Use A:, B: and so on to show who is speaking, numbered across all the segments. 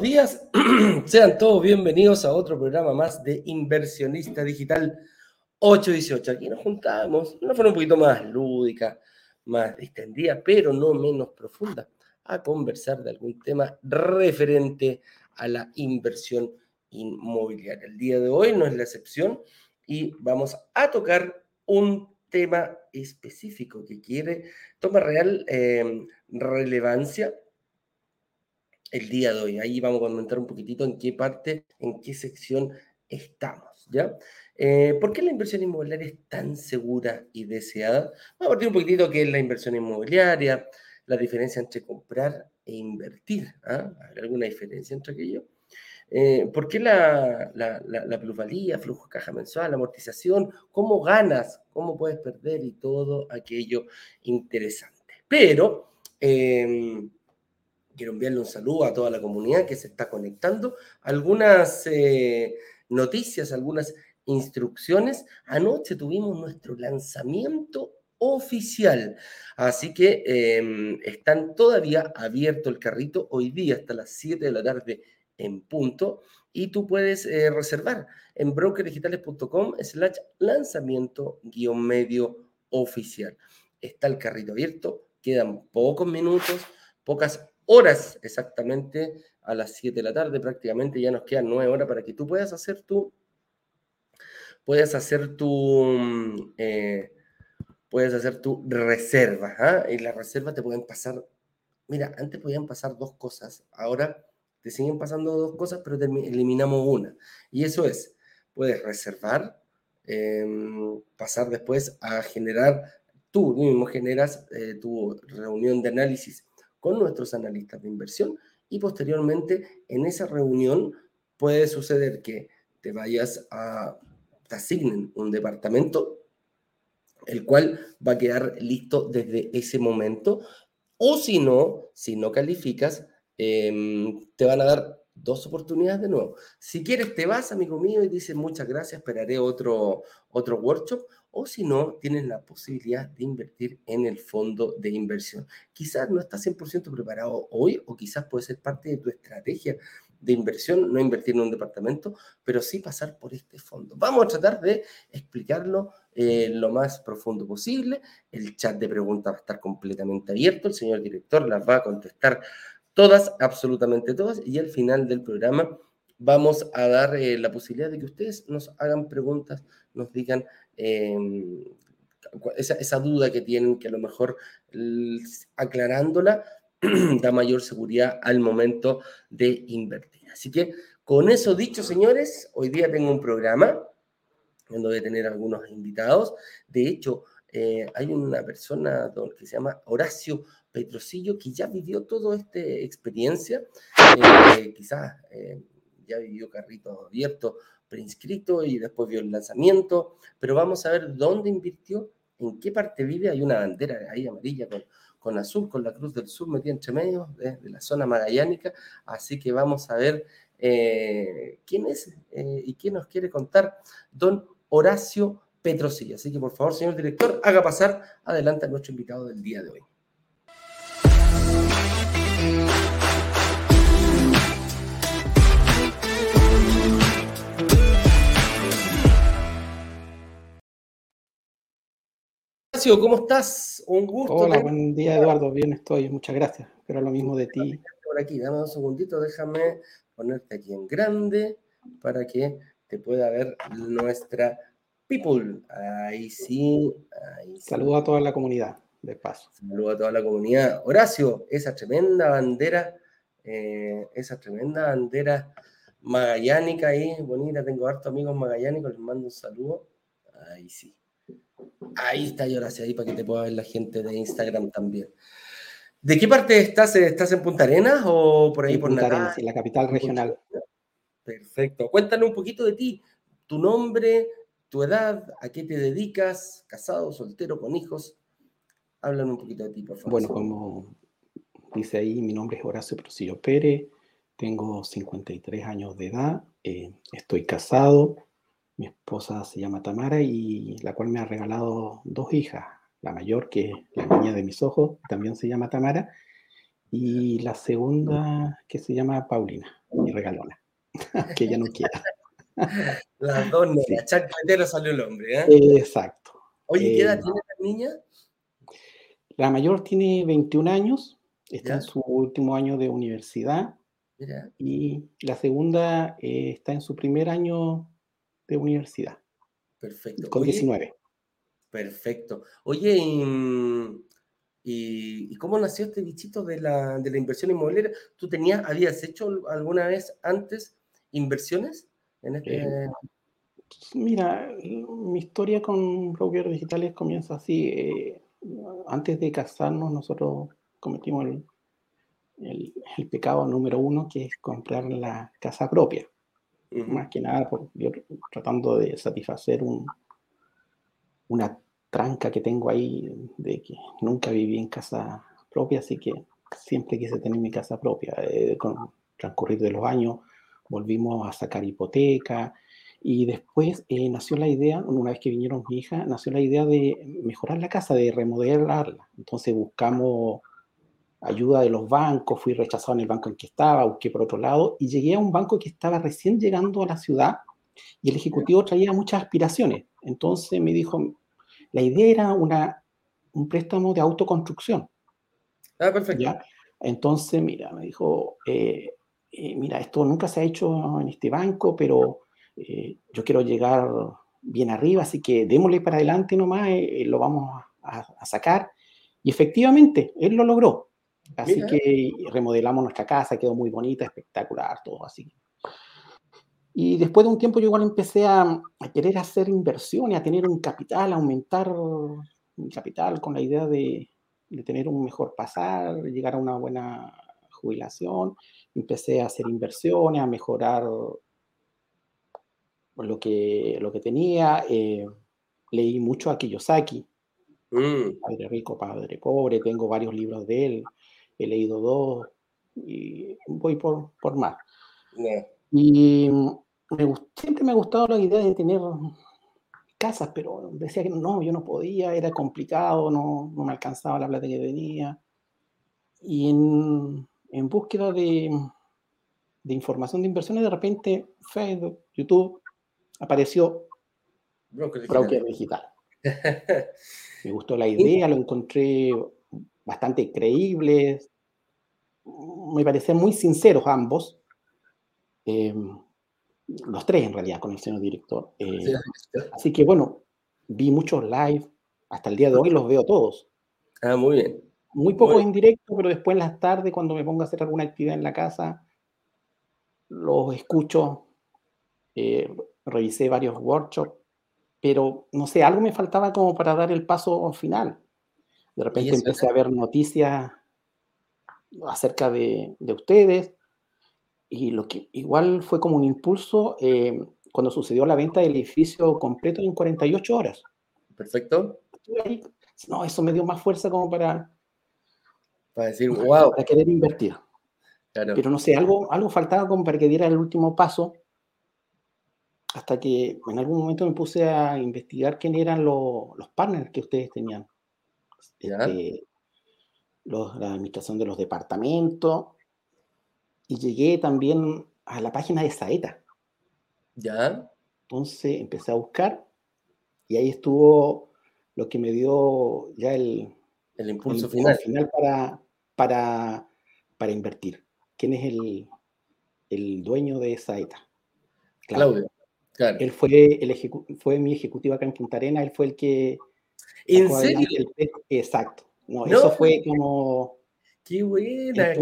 A: Días, sean todos bienvenidos a otro programa más de Inversionista Digital 818. Aquí nos juntamos de una forma un poquito más lúdica, más distendida, pero no menos profunda, a conversar de algún tema referente a la inversión inmobiliaria. El día de hoy no es la excepción y vamos a tocar un tema específico que quiere, toma real eh, relevancia el día de hoy. Ahí vamos a comentar un poquitito en qué parte, en qué sección estamos, ¿ya? Eh, ¿Por qué la inversión inmobiliaria es tan segura y deseada? Vamos a partir un poquitito qué es la inversión inmobiliaria, la diferencia entre comprar e invertir. ¿ah? ¿Hay alguna diferencia entre aquello? Eh, ¿Por qué la, la, plusvalía, flujo de caja mensual, amortización? ¿Cómo ganas? ¿Cómo puedes perder? Y todo aquello interesante. Pero eh, quiero enviarle un saludo a toda la comunidad que se está conectando. Algunas eh, noticias, algunas instrucciones. Anoche tuvimos nuestro lanzamiento oficial. Así que em, están todavía abierto el carrito hoy día hasta las 7 de la tarde en punto y tú puedes eh, reservar en brokerdigitales.com slash lanzamiento guion medio oficial. Está el carrito abierto, quedan pocos minutos, pocas horas exactamente a las 7 de la tarde, prácticamente ya nos quedan 9 horas para que tú puedas hacer tu, puedas hacer tu, mm, eh, puedes hacer tu reserva. ¿ah? Y las reservas te pueden pasar, mira, antes podían pasar dos cosas, ahora te siguen pasando dos cosas, pero eliminamos una. Y eso es, puedes reservar, em, pasar después a generar, tú mismo generas eh, tu reunión de análisis con nuestros analistas de inversión y posteriormente en esa reunión puede suceder que te vayas a, te asignen un departamento, el cual va a quedar listo desde ese momento, o si no, si no calificas, em, te van a dar dos oportunidades de nuevo. Si quieres, te vas, amigo mío, y dices muchas gracias, esperaré otro, otro workshop, o si no, tienes la posibilidad de invertir en el fondo de inversión. Quizás no estás 100% preparado hoy o quizás puede ser parte de tu estrategia de inversión, no invertir en un departamento, pero sí pasar por este fondo. Vamos a tratar de explicarlo eh, lo más profundo posible. El chat de preguntas va a estar completamente abierto. El señor director las va a contestar todas, absolutamente todas, y al final del programa vamos a dar eh, la posibilidad de que ustedes nos hagan preguntas, nos digan em, esa, duda que tienen, que a lo mejor aclarándola da mayor seguridad al momento de invertir. Así que con eso dicho, señores, hoy día tengo un programa donde voy a tener algunos invitados. De hecho, eh, hay una persona que se llama Horacio Petrosillo que ya vivió toda esta experiencia, eh, quizás eh, ya vivió carrito abierto, preinscrito y después vio el lanzamiento, pero vamos a ver dónde invirtió, en qué parte vive, hay una bandera ahí amarilla con, con azul, con la Cruz del Sur metida entre medio de, la zona magallánica, así que vamos a ver eh, quién es eh, y quién nos quiere contar don Horacio Petrosillo. Así que por favor, señor director, haga pasar adelante a nuestro invitado del día de hoy. ¿Cómo estás? Un gusto.
B: Hola, buen día, Eduardo. Bien estoy, muchas gracias. Pero lo mismo de ti.
A: Por aquí, dame un segundito, déjame ponerte aquí en grande para que te pueda ver nuestra people. Ahí sí. Ahí
B: Saludo a toda la comunidad, de paso.
A: Saludo a toda la comunidad. Horacio, esa tremenda bandera, eh, esa tremenda bandera magallánica ahí, bonita. Tengo hartos amigos magallánicos, les mando un saludo. Ahí sí. Ahí está, y ahora sí, ahí para que te pueda ver la gente de Instagram también. ¿De qué parte estás? ¿Estás en Punta Arenas o por ahí por
B: Punta Arenas, en la capital regional.
A: Perfecto. Cuéntanos un poquito de ti, tu nombre, tu edad, a qué te dedicas, casado, soltero, con hijos. Háblanos un poquito de ti, por favor.
B: Bueno, como dice ahí, mi nombre es Horacio Prosillo Pérez, tengo 53 años de edad, eh, estoy casado, mi esposa se llama Tamara y la cual me ha regalado dos hijas. La mayor, que es la niña de mis ojos, también se llama Tamara. Y la segunda, que se llama Paulina, mi regalona, que ella no quiera.
A: Las dos nenas, salió el hombre, ¿eh?
B: Exacto.
A: Oye, ¿qué edad eh, tiene la niña?
B: La mayor tiene 21 años, está en su último año de universidad. Y la segunda eh, está en su primer año de universidad.
A: Perfecto.
B: Con 19.
A: Perfecto. Oye, y, cómo nació este bichito de la, de la inversión inmobiliaria? ¿Tú tenías, habías hecho alguna vez antes inversiones en este?
B: Eh, mira, mi historia con brokers digitales comienza así. Eh, antes de casarnos, nosotros cometimos el, el, pecado número uno, que es comprar la casa propia. Más que nada, por, tratando de satisfacer un, una tranca que tengo ahí de que nunca viví en casa propia, así que siempre quise tener mi casa propia. Eh, con transcurrir de los años volvimos a sacar hipoteca y después eh, nació la idea, una vez que vinieron mi hija, nació la idea de mejorar la casa, de remodelarla. Entonces buscamos ayuda de los bancos, fui rechazado en el banco en que estaba, busqué por otro lado y llegué a un banco que estaba recién llegando a la ciudad y el ejecutivo traía muchas aspiraciones. Entonces me dijo, la idea era una, un préstamo de autoconstrucción.
A: Ah, perfecto.
B: Entonces, mira, me dijo, eh, eh, mira, esto nunca se ha hecho en este banco, pero eh, yo quiero llegar bien arriba, así que démosle para adelante nomás, lo vamos a, sacar. Y efectivamente, él lo logró. Así que remodelamos nuestra casa, quedó muy bonita, espectacular, todo así. Y después de un tiempo yo igual empecé a, querer hacer inversiones, a tener un capital, a aumentar mi capital con la idea de, tener un mejor pasar, llegar a una buena jubilación. Empecé a hacer inversiones, a mejorar lo que, lo que tenía. Eh, leí mucho a Kiyosaki, mm. Padre Rico, Padre Pobre. Tengo varios libros de él. He leído dos y voy por, por más. Y me, siempre me ha gustado la idea de tener casas, pero decía que no, yo no podía, era complicado, no, no me alcanzaba la plata que tenía. Y en, en búsqueda de, de, información de inversiones, de repente Facebook, YouTube, apareció Broker Digital. me gustó la idea, lo encontré bastante creíble, me parecían muy sinceros ambos. Em, los tres en realidad con el señor director. Eh, así que bueno, vi muchos live, hasta el día de hoy los veo todos.
A: Ah, muy bien.
B: Muy pocos en directo, pero después en las tardes, cuando me pongo a hacer alguna actividad en la casa, los escucho. Eh, revisé varios workshops, pero no sé, algo me faltaba como para dar el paso final. De repente empecé a ver noticias acerca de, de ustedes, y lo que igual fue como un impulso eh, cuando sucedió la venta del edificio completo en 48 horas.
A: Perfecto.
B: no, eso me dio más fuerza como para,
A: para decir, wow.
B: Para querer invertir. Pero no sé, algo, algo faltaba como para que diera el último paso. Hasta que en algún momento me puse a investigar quién eran los, los partners que ustedes tenían. Este, los, la administración de los departamentos y llegué también a la página de Saeta.
A: Ya.
B: Entonces empecé a buscar y ahí estuvo lo que me dio ya el,
A: el impulso final.
B: final para, para, para invertir. ¿Quién es el, el dueño de Saeta?
A: Claudio. Claro.
B: Él fue, el fue mi ejecutivo acá en Punta Arena, él fue el que...
A: ¿En serio?
B: exacto. No, eso fue como...
A: ¡Qué buena!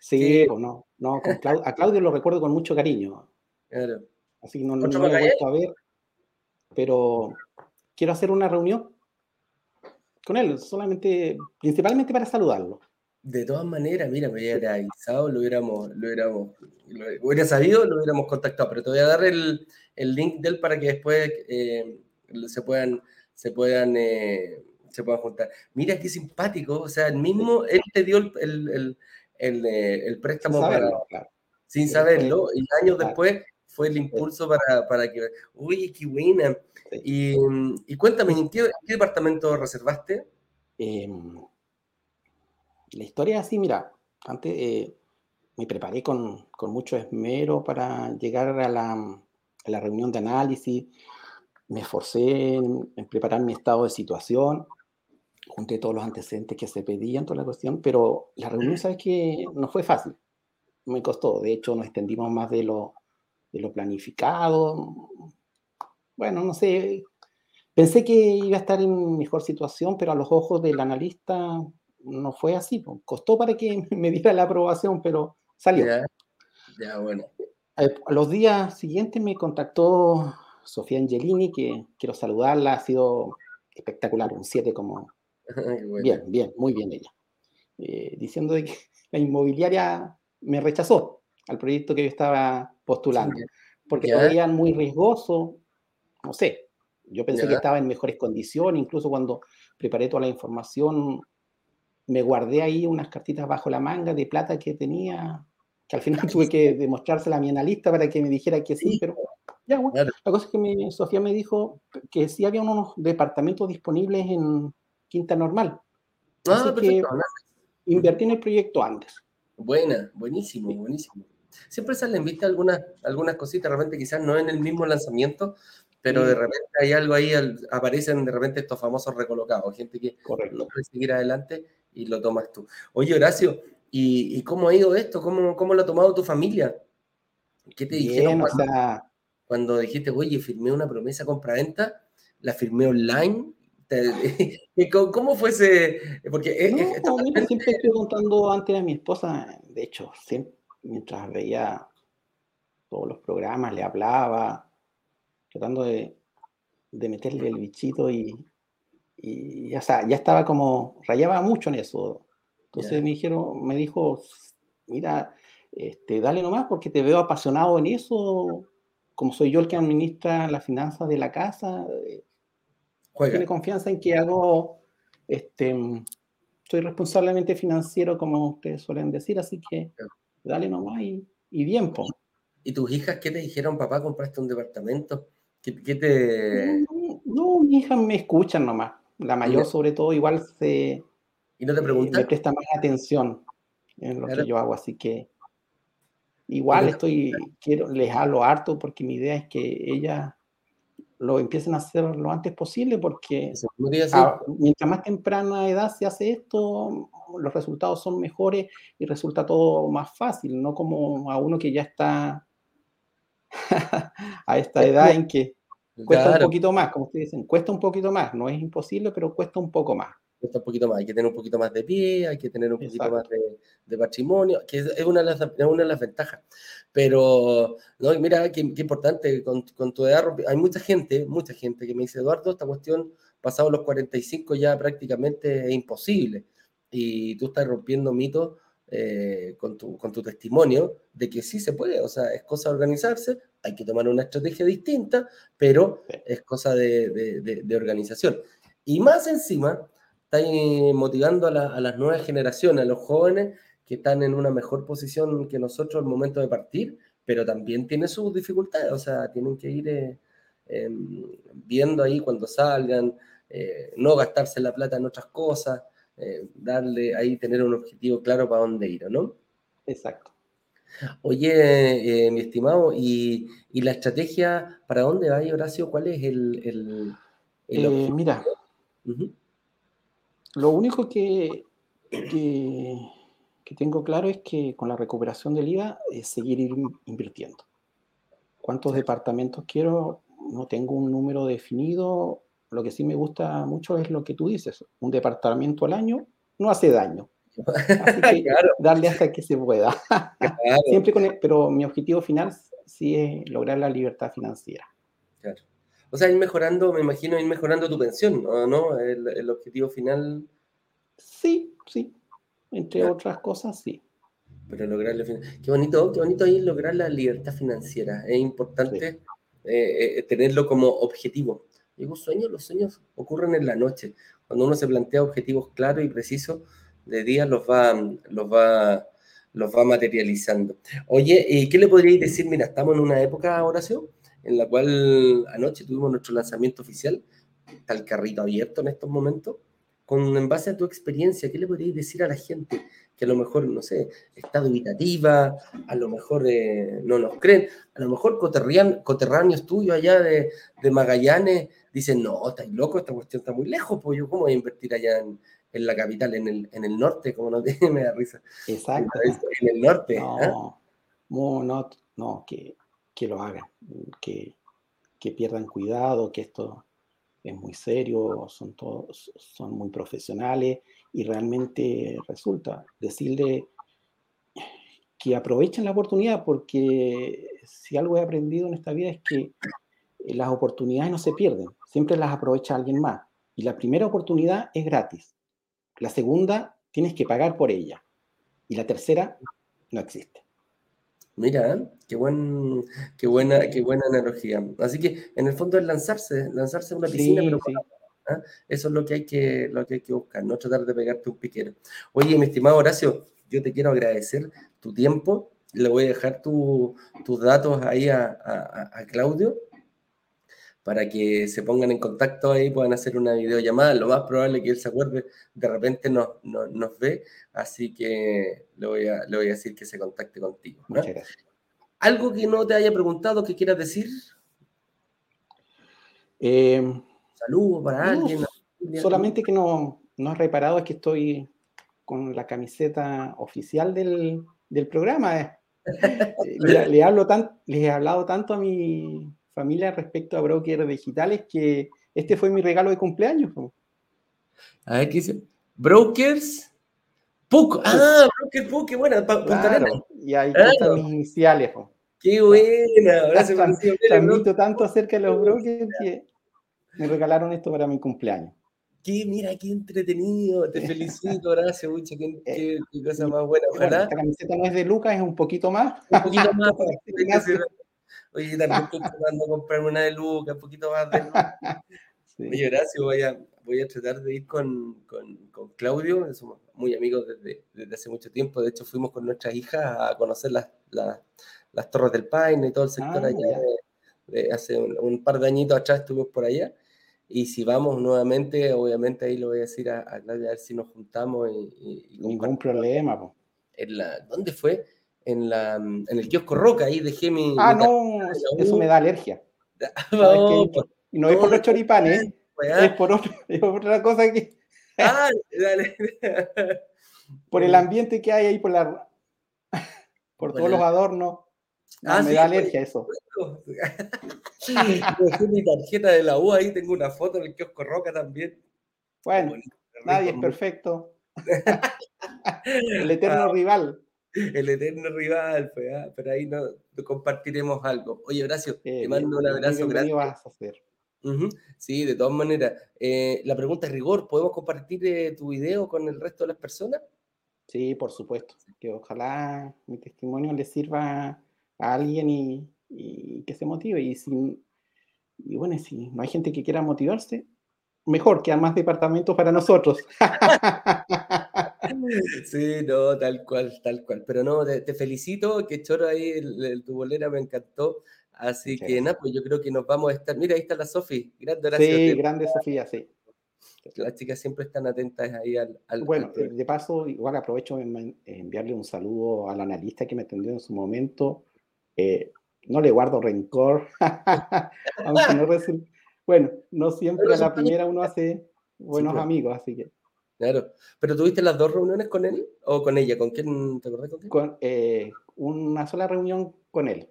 B: Sí, pues no, no a Claudio lo recuerdo con mucho cariño.
A: Claro.
B: Así que no, no, lo he vuelto a ver, pero quiero hacer una reunión con él, solamente, principalmente para saludarlo.
A: De todas maneras, mira, me hubiera avisado, lo hubiéramos, lo hubiéramos, lo hubiera sabido, lo hubiéramos contactado, pero te voy a dar el, el link de él para que después eh, se puedan, se puedan, eh, se puedan juntar. Mira qué simpático, o sea, el mismo, él te dio el, el, el préstamo sin saberlo, para, sin saberlo y años después fue el impulso para, para que, uy, qué buena. Y, y, cuéntame, ¿en qué, departamento reservaste?
B: Em, la historia es así, mira, antes eh, me preparé con, con, mucho esmero para llegar a la, a la reunión de análisis, me esforcé en, preparar mi estado de situación, junté todos los antecedentes que se pedían, toda la cuestión, pero la reunión, ¿sabes que No fue fácil, me costó, de hecho nos extendimos más de lo, de lo planificado, bueno, no sé, pensé que iba a estar en mejor situación, pero a los ojos del analista no fue así, costó para que me diera la aprobación, pero salió.
A: Ya, bueno.
B: Eh, a los días siguientes me contactó Sofía Angelini, que quiero saludarla, ha sido espectacular, un 7 como... Bien, bien, muy bien ella. Eh, diciendo de que la inmobiliaria me rechazó al proyecto que yo estaba postulando, porque lo veían muy riesgoso, no sé, yo pensé que estaba en mejores condiciones, incluso cuando preparé toda la información, me guardé ahí unas cartitas bajo la manga de plata que tenía, que al final tuve que demostrársela a mi analista para que me dijera que sí, pero ya, bueno. La cosa es que Sofía me dijo que sí había unos departamentos disponibles en Quinta Normal. Ah, Así que invertí en el proyecto antes.
A: Buena, buenísimo, buenísimo. Siempre salen, viste, algunas, algunas cositas, de repente quizás no en el mismo lanzamiento, pero de repente hay algo ahí, aparecen de repente estos famosos recolocados, gente que no puede seguir adelante y lo tomas tú. Oye, Horacio, ¿y, cómo ha ido esto? ¿Cómo, ¿Cómo, lo ha tomado tu familia? ¿Qué te dijeron cuando, dijiste, oye, firmé una promesa compra-venta? ¿La firmé online? ¿Cómo fue ese...? Porque
B: siempre estoy contando antes a mi esposa, de hecho, siempre, mientras veía todos los programas, le hablaba, tratando de, meterle el bichito y, y ya, ya estaba como, rayaba mucho en eso. Entonces me dijeron, me dijo, mira, este, dale nomás porque te veo apasionado en eso, como soy yo el que administra las finanzas de la casa, eh, tiene confianza en que hago, este, soy responsablemente financiero, como ustedes suelen decir, así que dale nomás y, y bien, po.
A: ¿Y tus hijas qué te dijeron, papá, compraste un departamento? ¿Qué, te...?
B: No, mis hijas me escuchan nomás. La mayor, sobre todo, igual se...
A: ¿Y no te preguntan?
B: me presta más atención en lo que yo hago, así que... Igual estoy, quiero, les hablo harto porque mi idea es que ellas lo empiecen a hacer lo antes posible porque mientras más temprana edad se hace esto, los resultados son mejores y resulta todo más fácil, no como a uno que ya está a esta edad en que cuesta un poquito más, como ustedes dicen, cuesta un poquito más, no es imposible, pero cuesta un poco más.
A: Cuesta un poquito más, hay que tener un poquito más de pie, hay que tener un poquito más de, patrimonio, que es, una, de las, una de las ventajas. Pero, no, mira, qué, importante, con, con, tu edad, hay mucha gente, mucha gente que me dice, Eduardo, esta cuestión, pasado los 45 ya prácticamente es imposible, y tú estás rompiendo mitos eh, con, tu, con tu testimonio de que sí se puede, o sea, es cosa de organizarse, hay que tomar una estrategia distinta, pero es cosa de, de, organización. Y más encima, está motivando a, a, las nuevas generaciones, a los jóvenes que están en una mejor posición que nosotros al momento de partir, pero también tiene sus dificultades, o sea, tienen que ir eh, em, viendo ahí cuando salgan, eh, no gastarse la plata en otras cosas, eh, darle ahí, tener un objetivo claro para dónde ir, ¿no?
B: Exacto.
A: Oye, eh, mi estimado, ¿y, la estrategia para dónde va, Horacio? ¿Cuál es el,
B: eh, Mira, lo único que, que, tengo claro es que con la recuperación del IVA es seguir invirtiendo. ¿Cuántos departamentos quiero? No tengo un número definido lo que sí me gusta mucho es lo que tú dices, un departamento al año no hace daño. Así que darle hasta que se pueda. Siempre con pero mi objetivo final sí es lograr la libertad financiera.
A: Claro. O sea, ir mejorando, me imagino, ir mejorando tu pensión, ¿no? El, objetivo final.
B: Sí, sí. Entre otras cosas, sí.
A: Pero lograr Qué bonito, qué bonito es lograr la libertad financiera. Es importante eh, eh, tenerlo como objetivo. Digo, sueños, los sueños ocurren en la noche. Cuando uno se plantea objetivos claros y precisos, de día los va, los va, los va materializando. Oye, ¿y ¿qué le podríais decir? Mira, estamos en una época, Horacio, en la cual anoche tuvimos nuestro lanzamiento oficial. Está el carrito abierto en estos momentos con, en base a tu experiencia, ¿qué le podrías decir a la gente que a lo mejor, no sé, está dubitativa, a lo mejor eh, no nos creen, a lo mejor coterráneos tuyos allá de, de, Magallanes dicen, no, estáis loco, esta cuestión está muy lejos, pues yo cómo voy a invertir allá en, en la capital, en el, en el norte, como no tiene, me da risa.
B: Exacto.
A: En el norte.
B: No,
A: ¿ah?
B: no, no, que, que lo hagan, que, que pierdan cuidado, que esto es muy serio, son todos, son muy profesionales y realmente resulta decirle que aprovechen la oportunidad porque si algo he aprendido en esta vida es que las oportunidades no se pierden, siempre las aprovecha alguien más. Y la primera oportunidad es gratis. La segunda tienes que pagar por ella. Y la tercera no existe.
A: Mira, qué, buen, qué, buena, qué buena analogía. Así que en el fondo es lanzarse, lanzarse a una piscina, pero ¿ah? eso es lo que, hay que, lo que hay que buscar, no tratar de pegarte un piquero. Oye, mi estimado Horacio, yo te quiero agradecer tu tiempo. Le voy a dejar tus datos ahí a, a Claudio para que se pongan en contacto ahí, puedan hacer una videollamada. Lo más probable es que él se acuerde, de repente nos, nos, ve, así que le voy, a, le voy a decir que se contacte contigo. ¿Algo que no te haya preguntado que quieras decir?
B: Eh,
A: Saludos para alguien.
B: Solamente que no, no has reparado es que estoy con la camiseta oficial del, del programa. Eh. le, hablo tan, les he hablado tanto a mi familia respecto a brokers digitales que este fue mi regalo de cumpleaños.
A: A ver, ¿qué dice? Brokers. Puc. Ah, Broker Puc, qué buena.
B: Claro, y ahí están mis iniciales.
A: Qué buena. Ahora se
B: Transmito tanto acerca de los brokers que me regalaron esto para mi cumpleaños.
A: Qué, mira, qué entretenido. Te felicito, gracias, mucho. Qué, qué, cosa más buena. Ojalá.
B: esta camiseta no es de Lucas, es un poquito más.
A: Un poquito más. Oye, también estoy tratando de comprarme una de Lucas, un poquito más de Lucas. Oye, gracias, voy a, voy a tratar de ir con, con, con Claudio, somos muy amigos desde, desde, hace mucho tiempo, de hecho fuimos con nuestras hijas a conocer las, las, las Torres del Paine y todo el sector ah, allá, de, hace un, par de añitos atrás estuvimos por allá, y si vamos nuevamente, obviamente ahí lo voy a decir a, a Claudia, a ver si nos juntamos y...
B: y Ningún problema.
A: En la, ¿Dónde fue? En, la, en el kiosco Roca, ahí dejé mi...
B: Ah, no, eso me da alergia. no, y no es por los choripanes, es por, otra cosa que... Ah, dale. por el ambiente que hay ahí, por la... por todos los adornos. ah, me da alergia eso.
A: Dejé mi tarjeta de la U ahí, tengo una foto en el kiosco Roca también.
B: Bueno, nadie es perfecto. el eterno rival
A: el eterno rival, pues, ¿ah? pero ahí no, compartiremos algo. Oye, Horacio, te mando un abrazo grande.
B: vas a hacer?
A: Sí, de todas maneras. Eh, la pregunta es rigor, ¿podemos compartir eh, tu video con el resto de las personas?
B: Sí, por supuesto. Que ojalá mi testimonio le sirva a alguien y, que se motive. Y, si, y bueno, si no hay gente que quiera motivarse, mejor, que más departamentos para nosotros.
A: Sí, no, tal cual, tal cual. Pero no, te, felicito, que choro ahí, el, tu bolera me encantó. Así que nada, pues yo creo que nos vamos a estar. Mira, ahí está la Sofi,
B: grande gracias. Sí, grande Sofía, sí.
A: Las chicas siempre están atentas ahí al.
B: bueno, de paso, igual aprovecho en, enviarle un saludo al analista que me atendió en su momento. Eh, no le guardo rencor, aunque no. Bueno, no siempre a la primera uno hace buenos amigos, así que.
A: Claro. ¿Pero tuviste las dos reuniones con él o con ella? ¿Con quién? ¿Te acordás con quién?
B: Con, eh, una sola reunión con él.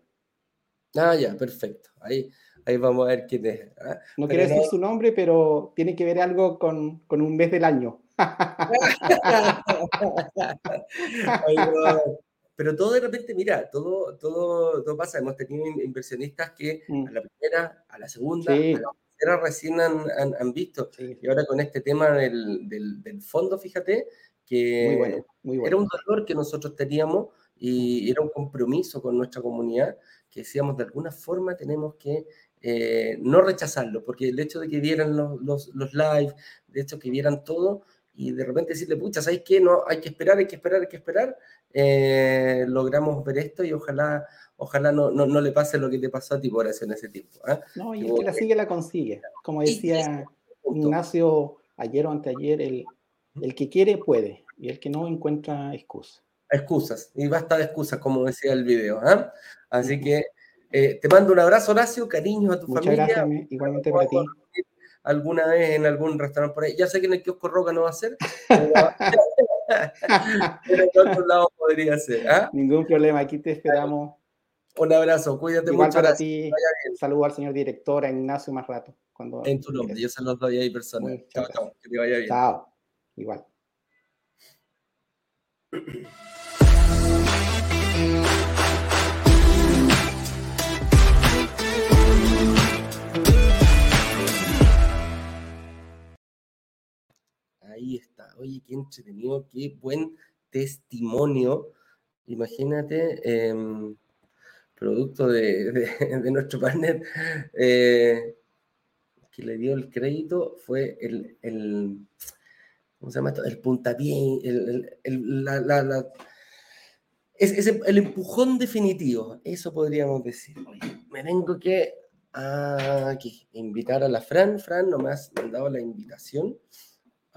A: Ah, ya, perfecto. Ahí, ahí vamos a ver quién es.
B: ¿ah? No quiero decir su nombre, pero tiene que ver algo con, con un mes del año.
A: pero todo de repente, mira, todo, todo, todo pasa. Hemos tenido inversionistas que mm. a la primera, a la segunda, a la recién han, visto. Y ahora con este tema del, del, fondo, fíjate, que era un dolor que nosotros teníamos y era un compromiso con nuestra comunidad que decíamos de alguna forma tenemos que eh, no rechazarlo, porque el hecho de que vieran los, los, los live, de hecho que vieran todo y de repente decirle, pucha, ¿sabes qué? No, hay que esperar, hay que esperar, hay que esperar, eh, logramos ver esto y ojalá ojalá no, no, no, le pase lo que te pasó a ti por eso en ese tiempo. ¿eh?
B: No, y el que la sigue la consigue. Como decía Ignacio ayer o anteayer, el, el que quiere puede y el que no encuentra excusa.
A: Excusas, y basta de excusas, como decía el video. ¿ah? Así que eh, te mando un abrazo, Horacio, cariño a tu
B: Muchas
A: familia.
B: gracias, igualmente para ti.
A: Alguna vez en algún restaurante por ahí. Ya sé que en el kiosco Roca no va a ser, pero, pero en otro lado podría ser. ¿ah?
B: Ningún problema, aquí te esperamos.
A: Un abrazo, cuídate
B: Igual
A: mucho.
B: para ti, saludo al señor director, a Ignacio más rato. Cuando
A: En tu nombre, yo se los doy ahí personal. Chao, chao, que te vaya bien.
B: Chao. Igual.
A: Ahí está. Oye, qué entretenido, qué buen testimonio. Imagínate, em, producto de, de- nuestro partner eh, que le dio el crédito fue el, ¿cómo se llama esto? El puntapié, el, el- la- la- es, el empujón definitivo, eso podríamos decir. Me tengo que invitar a la Fran. Fran no me has mandado la invitación.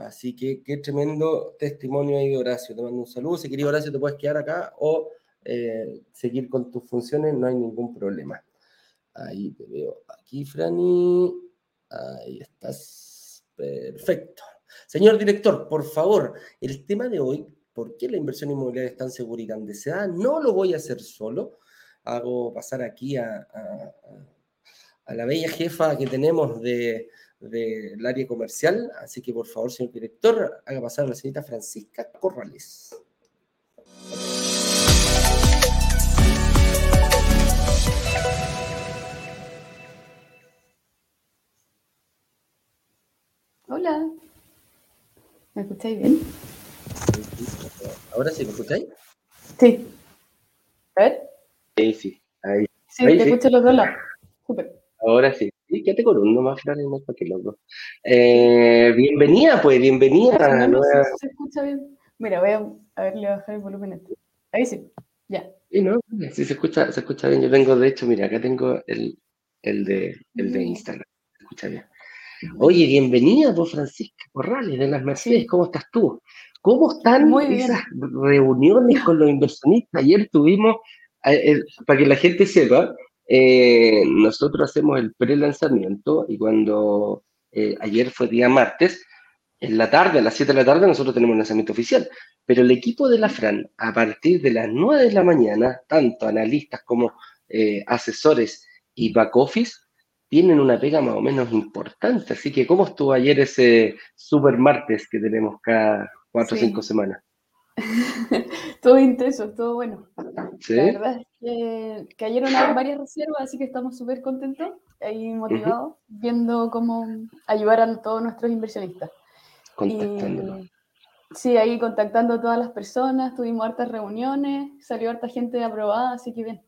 A: Así que qué tremendo testimonio ahí de Horacio. Te mando un saludo. Si querías, Horacio, te puedes quedar acá o eh, seguir con tus funciones, no hay ningún problema. Ahí te veo. Aquí, Franny. Ahí estás. Perfecto. Señor director, por favor, el tema de hoy, ¿por qué la inversión inmobiliaria es tan segura y tan deseada? No lo voy a hacer solo. Hago pasar aquí a la bella jefa que tenemos de, del área comercial. Así que, por favor, señor director, haga pasar a la señorita Francisca Corrales.
C: Hola. ¿Me escucháis bien?
A: Ahora sí, ¿me escucháis?
C: Sí. A ver.
A: Sí, sí. Ahí.
C: Sí,
A: Ahí
C: te
A: sí.
C: escucho los dos lados. Súper.
A: Ahora sí. Sí, quédate con uno más, y no para que loco. Eh, bienvenida, pues, bienvenida.
C: No, no,
A: nueva-
C: si se escucha bien. Mira, voy a, a ver, le voy a bajar el volumen. este. Ahí sí. Ya.
A: Sí, ¿no? Sí, se escucha, se escucha bien. Yo tengo, de hecho, mira, acá tengo el, el, de, el de. Instagram. Se escucha bien. Oye, bienvenida, pues, Francisca Corrales, de las Mercedes. ¿Cómo estás tú? ¿Cómo están
C: Muy bien.
A: esas reuniones con los inversionistas? Ayer tuvimos, eh, eh, para que la gente sepa, eh, nosotros hacemos el pre-lanzamiento y cuando eh, ayer fue día martes, en la tarde, a las 7 de la tarde, nosotros tenemos el lanzamiento oficial. Pero el equipo de la Fran, a partir de las 9 de la mañana, tanto analistas como eh, asesores y back office, tienen una pega más o menos importante. Así que, ¿cómo estuvo ayer ese super martes que tenemos cada cuatro o
C: Sí.
A: cinco semanas?
C: todo intenso, todo bueno.
A: ¿Sí?
C: La verdad es que cayeron varias reservas, así que estamos súper contentos y motivados viendo cómo ayudar a todos nuestros inversionistas. Sí, ahí contactando a todas las personas, tuvimos hartas reuniones, salió harta gente aprobada, así que bien.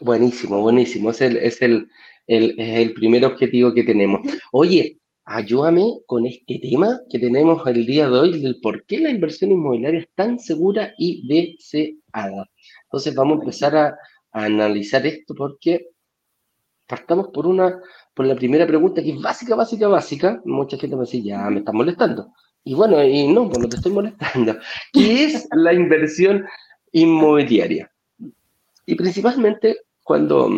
A: Buenísimo, buenísimo. Es el, es el, el- es el primer objetivo que tenemos. Oye, ayúdame con este tema que tenemos el día de hoy, del por qué la inversión inmobiliaria es tan segura y deseada. Entonces vamos a empezar a, a analizar esto porque partamos por una, por la primera pregunta que es básica, básica, básica. Mucha gente me dice, ya me estás molestando. Y bueno, y no, pues no te estoy molestando. ¿Qué es la inversión inmobiliaria? Y principalmente cuando,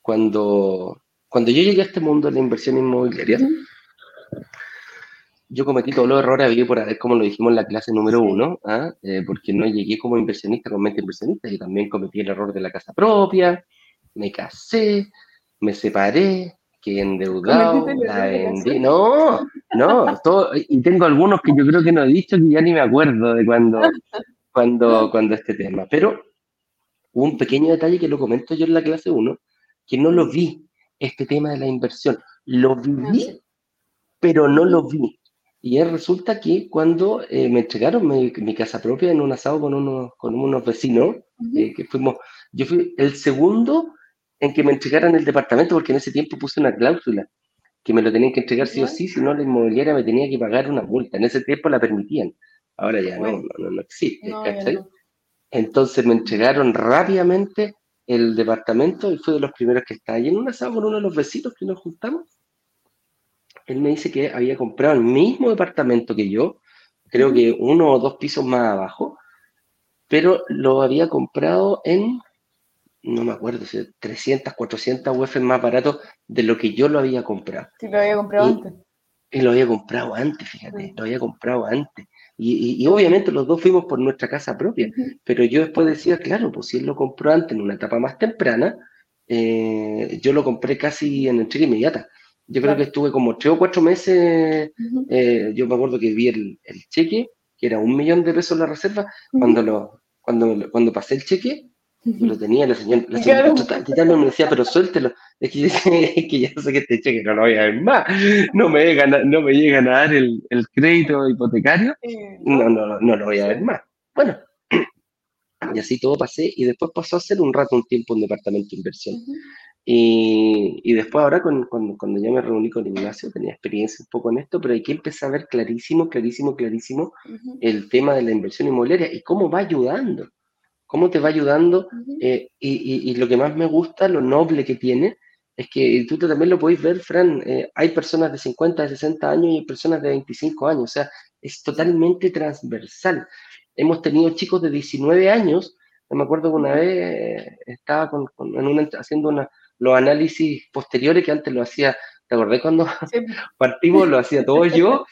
A: cuando, cuando yo llegué a este mundo de la inversión inmobiliaria, yo cometí todos los errores había por haber, como lo dijimos en la clase número uno, ¿ah? Eh, porque no llegué como inversionista, con mente inversionista, yo también cometí el error de la casa propia, me casé, me separé, quedé endeudado,
C: ¿Cometiste el
A: la vendí. No, no, todo, y tengo algunos que yo creo que no he dicho que ya ni me acuerdo de cuando, cuando, cuando este tema. Pero un pequeño detalle que lo comento yo en la clase 1, que no lo vi, este tema de la inversión. Lo
C: Ah,
A: viví,
C: sí.
A: Pero no lo vi. Y es- resulta que cuando eh, me entregaron mi, mi casa propia en un asado con unos, con unos vecinos, eh, que fuimos, yo fui el segundo en que me entregaran el departamento, porque en ese tiempo puse una cláusula que me lo tenían que entregar sí o sí, si no la inmobiliaria me tenía que pagar una multa. En ese tiempo la permitían. Ahora ya no, no, no, no existe. Entonces me entregaron rápidamente el departamento y fue de los primeros que estaba. Y en un asado con uno de los vecinos que nos juntamos, él me dice que había comprado el mismo departamento que yo, creo que uno o dos pisos más abajo, pero lo había comprado en, no me acuerdo, 300, 400 UF más barato de lo que yo lo había comprado.
C: Sí, lo había comprado antes.
A: Y lo había comprado antes, fíjate, lo había comprado antes. Y, obviamente los dos fuimos por nuestra casa propia, pero yo después decía, claro, pues si él lo compró antes en una etapa más temprana, eh, yo lo compré casi en entrega inmediata. Yo creo que estuve como tres o cuatro meses, eh, yo me acuerdo que vi el, cheque, que era un millón de pesos la reserva, cuando, lo, cuando, cuando pasé el cheque, lo tenía, la señora, la señora me decía, pero suéltelo. Es que, es que ya sé que este cheque no lo voy a ver más. No me llegan a, no me llegan a dar el, el crédito hipotecario. No, no, no lo voy a ver más. Bueno, y así todo pasé. Y después pasó a ser un rato, un tiempo, un departamento de inversión. Y, y, después ahora, cuando, cuando, ya me reuní con Ignacio, tenía experiencia un poco en esto, pero hay que empezar a ver clarísimo, clarísimo, clarísimo el tema de la inversión inmobiliaria y cómo va ayudando cómo te va ayudando. Eh, y, lo que más me gusta, lo noble que tiene, es que tú también lo podéis ver, Fran, eh, hay personas de 50, de 60 años y hay personas de 25 años, o sea, es totalmente transversal. Hemos tenido chicos de 19 años, me acuerdo que una vez estaba haciendo una, los análisis posteriores que antes lo hacía, ¿te acordás cuando partimos? Lo hacía todo yo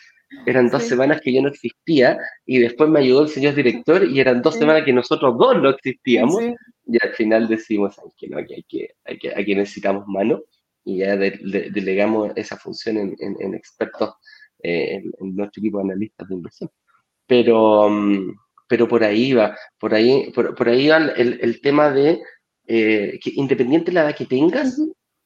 A: eran dos semanas que yo no existía y después me ayudó el señor director y eran dos semanas que nosotros dos no existíamos. Y al final decimos que no, que hay que, hay que, hay que necesitamos mano y ya delegamos esa función en, expertos, eh, en, nuestro equipo de analistas de inversión. Pero, mm, pero por ahí va, por ahí, por, ahí va el, tema de eh, que independiente de la edad que tengas,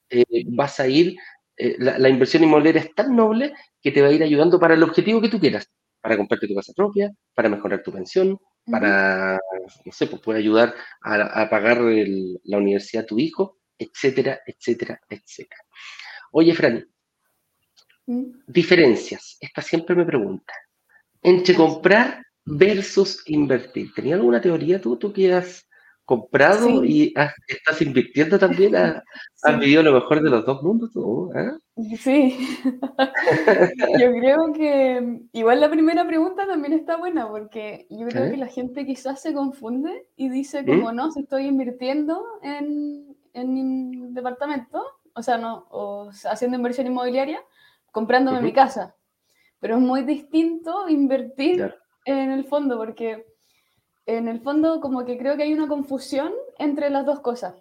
A: eh, vas a ir eh, la, inversión inmobiliaria es tan noble que te va a ir ayudando para el objetivo que tú quieras, para comprarte tu casa propia, para mejorar tu pensión, para, no sé, pues puede ayudar a, pagar la universidad a tu hijo, etcétera, etcétera, etcétera. Oye, Fran, diferencias, esta siempre me pregunta, entre comprar versus invertir. ¿Tenía alguna teoría tú, tú que has comprado y estás invirtiendo también, has vivido lo mejor de los dos mundos tú, ¿eh?
C: Sí, yo creo que igual la primera pregunta también está buena porque yo creo que la gente quizás se confunde y dice ¿Mm? como no, si estoy invirtiendo en, en departamento, o sea, no, o haciendo inversión inmobiliaria, comprándome mi casa, pero es muy distinto invertir en el fondo porque en el fondo como que creo que hay una confusión entre las dos cosas.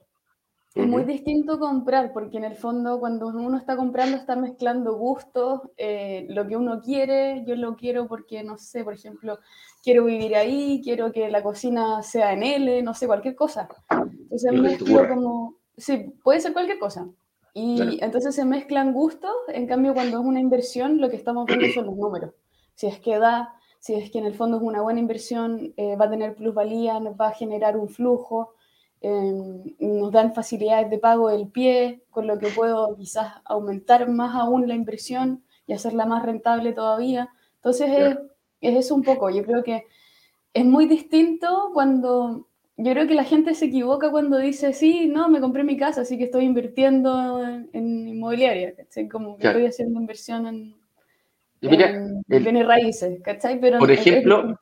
C: Es muy distinto comprar, porque en el fondo cuando uno está comprando está mezclando gustos, eh, lo que uno quiere, yo lo quiero porque, no sé, por ejemplo, quiero vivir ahí, quiero que la cocina sea en L, no sé, cualquier cosa. Entonces mezclo como, sí, puede ser cualquier cosa. Y entonces se mezclan gustos, en cambio cuando es una inversión lo que estamos viendo son los números. Si es que da, si es que en el fondo es una buena inversión, eh, va a tener plusvalía, nos va a generar un flujo, em, nos dan facilidades de pago del pie, con lo que puedo quizás aumentar más aún la inversión y hacerla más rentable todavía. Entonces es, es eso un poco, yo creo que es muy distinto cuando yo creo que la gente se equivoca cuando dice, sí, no, me compré mi casa, así que estoy invirtiendo en, inmobiliaria, como que estoy haciendo inversión en, Mira, raíces, ¿cachai? Pero
A: por ejemplo,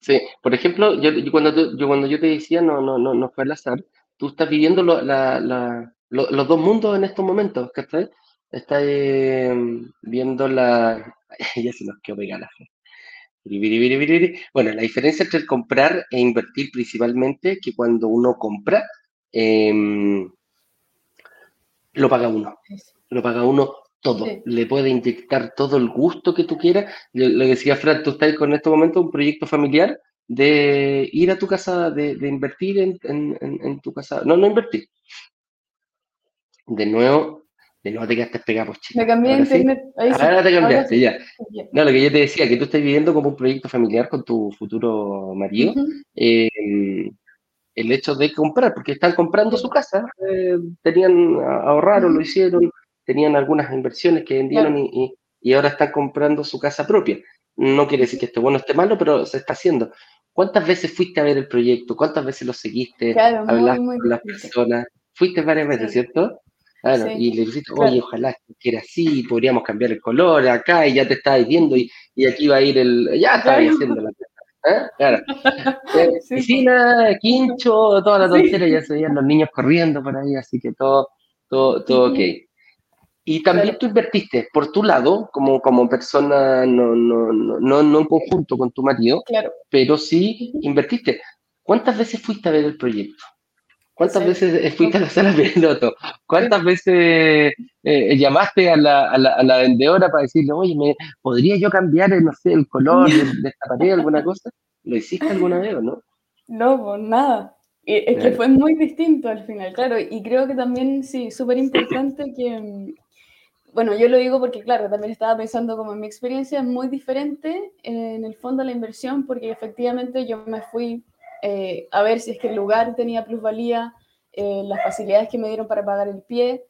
A: sí, por ejemplo, yo, cuando yo cuando yo te decía, no, no, no, no fue al azar, tú estás viviendo los dos mundos en estos momentos, ¿cachai? Estás eh, viendo la... ya se nos quedó pegada la. Bueno, la diferencia entre el comprar e invertir principalmente que cuando uno compra, em, lo paga uno. Lo paga uno todo. Le puede inyectar todo el gusto que tú quieras. Le, decía Fran, tú estás con este momento un proyecto familiar de ir a tu casa, de, invertir en, tu casa. No, no invertir. De nuevo, de nuevo te quedaste pegado, pues,
C: Me cambié de internet.
A: Ahora, te cambiaste, ya. No, lo que yo te decía, que tú estás viviendo como un proyecto familiar con tu futuro marido. Eh, el hecho de comprar, porque están comprando su casa, eh, tenían ahorraron, lo hicieron, tenían algunas inversiones que vendieron y, ahora están comprando su casa propia. No quiere decir que esté bueno o esté malo, pero se está haciendo. ¿Cuántas veces fuiste a ver el proyecto? ¿Cuántas veces lo seguiste?
C: Claro,
A: con las personas? Fuiste varias veces, ¿cierto? y le dijiste, oye, ojalá que era así, podríamos cambiar el color acá, y ya te estaba viendo, y, y aquí va a ir el. Ya estaba haciendo la ¿Eh? Claro. Piscina, quincho, toda la tontera, ya se veían los niños corriendo por ahí, así que todo, todo, todo ok. Y también tú invertiste por tu lado, como, como persona, no, no, no, no en conjunto con tu marido,
C: claro.
A: pero sí invertiste. ¿Cuántas veces fuiste a ver el proyecto? ¿Cuántas veces fuiste a la sala de piloto? ¿Cuántas veces eh, llamaste a la, a, la, a la, vendedora para decirle, oye, ¿me, ¿podría yo cambiar, no sé, el color de, esta pared, alguna cosa? ¿Lo hiciste alguna vez o no?
C: No, pues nada. Es que fue muy distinto al final, claro. Y creo que también, sí, súper importante que, bueno, yo lo digo porque, claro, también estaba pensando como en mi experiencia es muy diferente en el fondo de la inversión, porque efectivamente yo me fui eh, a ver si es que el lugar tenía plusvalía, eh, las facilidades que me dieron para pagar el pie,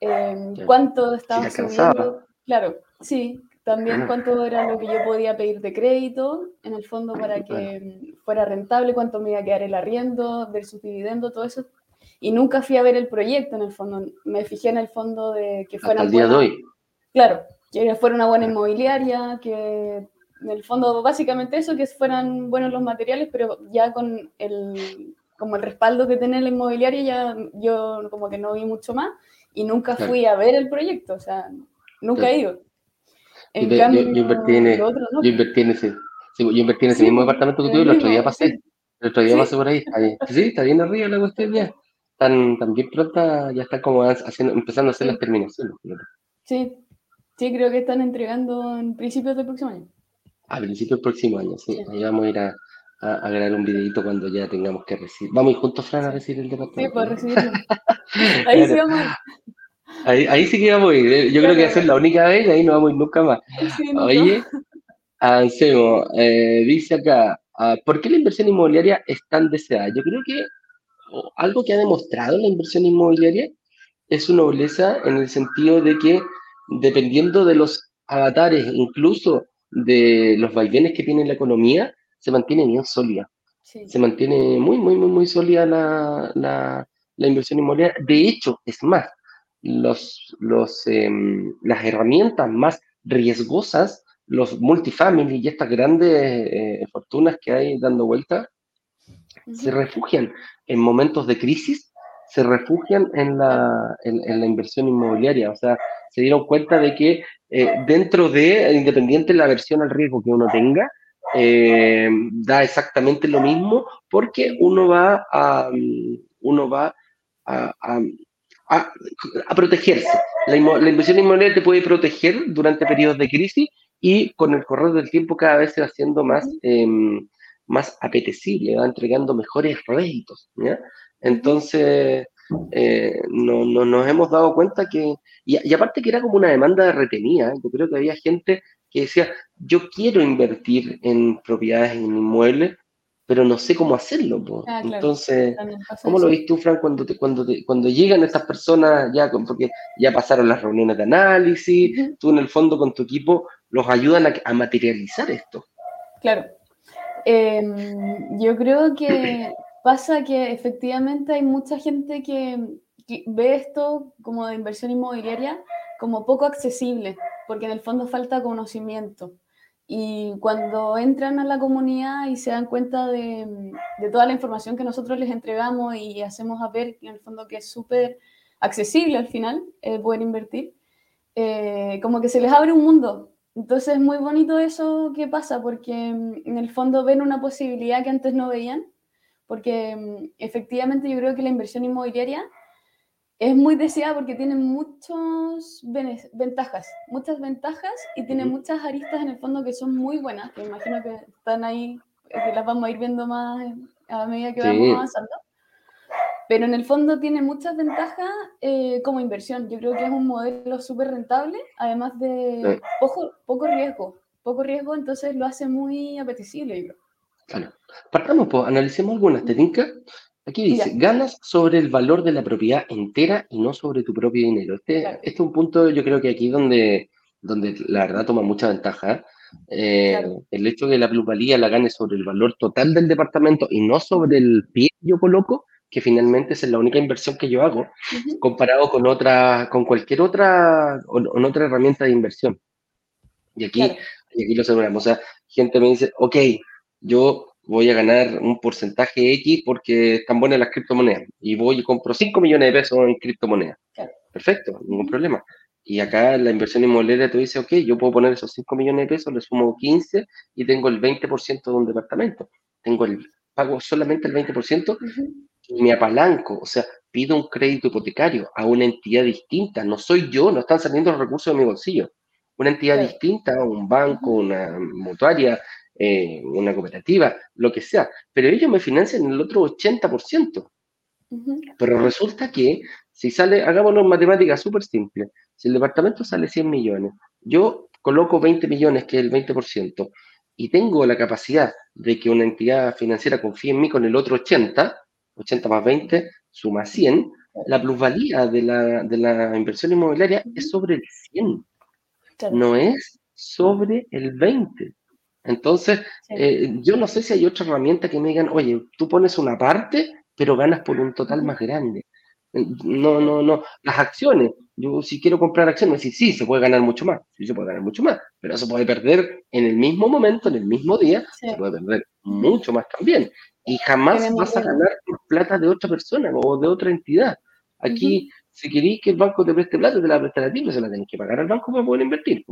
C: eh, cuánto estaba subiendo. Claro, sí, también cuánto era lo que yo podía pedir de crédito, en el fondo para que fuera rentable, cuánto me iba a quedar el arriendo versus dividendo, todo eso. Y nunca fui a ver el proyecto, en el fondo. Me fijé en el fondo de que fuera...
A: el día de hoy.
C: Claro, que fuera una buena inmobiliaria, que en el fondo, básicamente eso, que fueran buenos los materiales, pero ya con el, como el respaldo que tiene la inmobiliaria, ya yo como que no vi mucho más y nunca fui a ver el proyecto, o sea, nunca he ido.
A: En yo, cambio, yo, invertí en, yo, invertí en ese, yo invertí en ese mismo departamento que tú, el otro día pasé, el otro día pasé por ahí, sí, está bien arriba la cuestión ya, están, tan bien pronta, ya está como haciendo, empezando a hacer las terminaciones.
C: Sí, sí, creo que están entregando en principios del próximo año.
A: A principios del próximo año, sí. Ahí vamos a ir a, a, grabar un videito cuando ya tengamos que recibir. Vamos a ir juntos, Fran, a recibir el departamento.
C: Sí, pues recibirlo. ahí sí vamos
A: ahí, sí que vamos a ir. ¿eh? Yo creo que va a ser la única vez y ahí no vamos a ir nunca más. Oye, avancemos. Eh, dice acá, ah, ¿por qué la inversión inmobiliaria es tan deseada? Yo creo que algo que ha demostrado la inversión inmobiliaria es su nobleza en el sentido de que dependiendo de los avatares, incluso de los vaivenes que tiene la economía, se mantiene bien sólida. Se mantiene muy, muy, muy, muy sólida la, la, la, inversión inmobiliaria. De hecho, es más, los, los, em, las herramientas más riesgosas, los multifamily y estas grandes eh, fortunas que hay dando vuelta, se refugian en momentos de crisis, se refugian en la, en, en la inversión inmobiliaria. O sea, se dieron cuenta de que eh, dentro de, independiente de la versión al riesgo que uno tenga, eh, da exactamente lo mismo porque uno va a, uno va a, a, protegerse. La, inversión inmobiliaria te puede proteger durante periodos de crisis y con el correr del tiempo cada vez se va haciendo más, más apetecible, va entregando mejores réditos. Entonces, eh, no, no, nos hemos dado cuenta que, y, aparte que era como una demanda retenida, yo creo que había gente que decía, yo quiero invertir en propiedades, en inmuebles, pero no sé cómo hacerlo. Ah, Entonces, ¿cómo lo ves tú, Frank, cuando, cuando, cuando llegan estas personas, ya porque ya pasaron las reuniones de análisis, tú en el fondo con tu equipo los ayudan a, materializar esto?
C: Claro. Em, yo creo que Pasa que efectivamente hay mucha gente que, ve esto como de inversión inmobiliaria como poco accesible, porque en el fondo falta conocimiento. Y cuando entran a la comunidad y se dan cuenta de, toda la información que nosotros les entregamos y hacemos a ver en el fondo que es súper accesible al final eh, poder invertir, eh, como que se les abre un mundo. Entonces es muy bonito eso que pasa porque mm, en el fondo ven una posibilidad que antes no veían porque mm, efectivamente yo creo que la inversión inmobiliaria es muy deseada porque tiene muchas ventajas, muchas ventajas y tiene muchas aristas en el fondo que son muy buenas, que imagino que están ahí, eh, que las vamos a ir viendo más a medida que vamos avanzando. Pero en el fondo tiene muchas ventajas eh, como inversión. Yo creo que es un modelo súper rentable, además de poco, poco riesgo. Poco riesgo, entonces lo hace muy apetecible, yo.
A: Claro. Partamos, pues, analicemos algunas. ¿Te Aquí dice, ganas sobre el valor de la propiedad entera y no sobre tu propio dinero. Este, este es un punto, yo creo que aquí donde, donde la verdad toma mucha ventaja. Eh, el hecho de que la plusvalía la gane sobre el valor total del departamento y no sobre el pie yo coloco, que finalmente es la única inversión que yo hago, comparado con otra, con cualquier otra, otra herramienta de inversión. Y aquí, y aquí lo aseguramos. O sea, gente me dice, ok, yo voy a ganar un porcentaje X porque están buenas las criptomonedas y voy y compro 5 millones de pesos en criptomonedas. Perfecto, ningún problema. Y acá la inversión inmobiliaria te dice, ok, yo puedo poner esos 5 millones de pesos, le sumo 15 y tengo el 20% de un departamento. Tengo el, pago solamente el 20% y me apalanco, o sea, pido un crédito hipotecario a una entidad distinta. No soy yo, no están saliendo los recursos de mi bolsillo. Una entidad distinta, un banco, una mutuaria, eh, una cooperativa, lo que sea. Pero ellos me financian el otro 80%. Pero resulta que si sale, hagámoslo en matemáticas súper simple, si el departamento sale 100 millones, yo coloco 20 millones, que es el 20%, y tengo la capacidad de que una entidad financiera confíe en mí con el otro 80, 80 más 20 suma 100, la plusvalía de la, de la inversión inmobiliaria es sobre el 100, no es sobre el 20. Entonces, eh, yo no sé si hay otra herramienta que me digan, oye, tú pones una parte, pero ganas por un total más grande. No, no, no. Las acciones, yo si quiero comprar acciones, sí, sí, se puede ganar mucho más, sí se puede ganar mucho más, pero se puede perder en el mismo momento, en el mismo día, se puede perder mucho más también. Y jamás vas a ganar por plata de otra persona o de otra entidad. Aquí, si queréis que el banco te preste plata, te la prestará a ti, pero se la tenés que pagar al banco para poder invertir.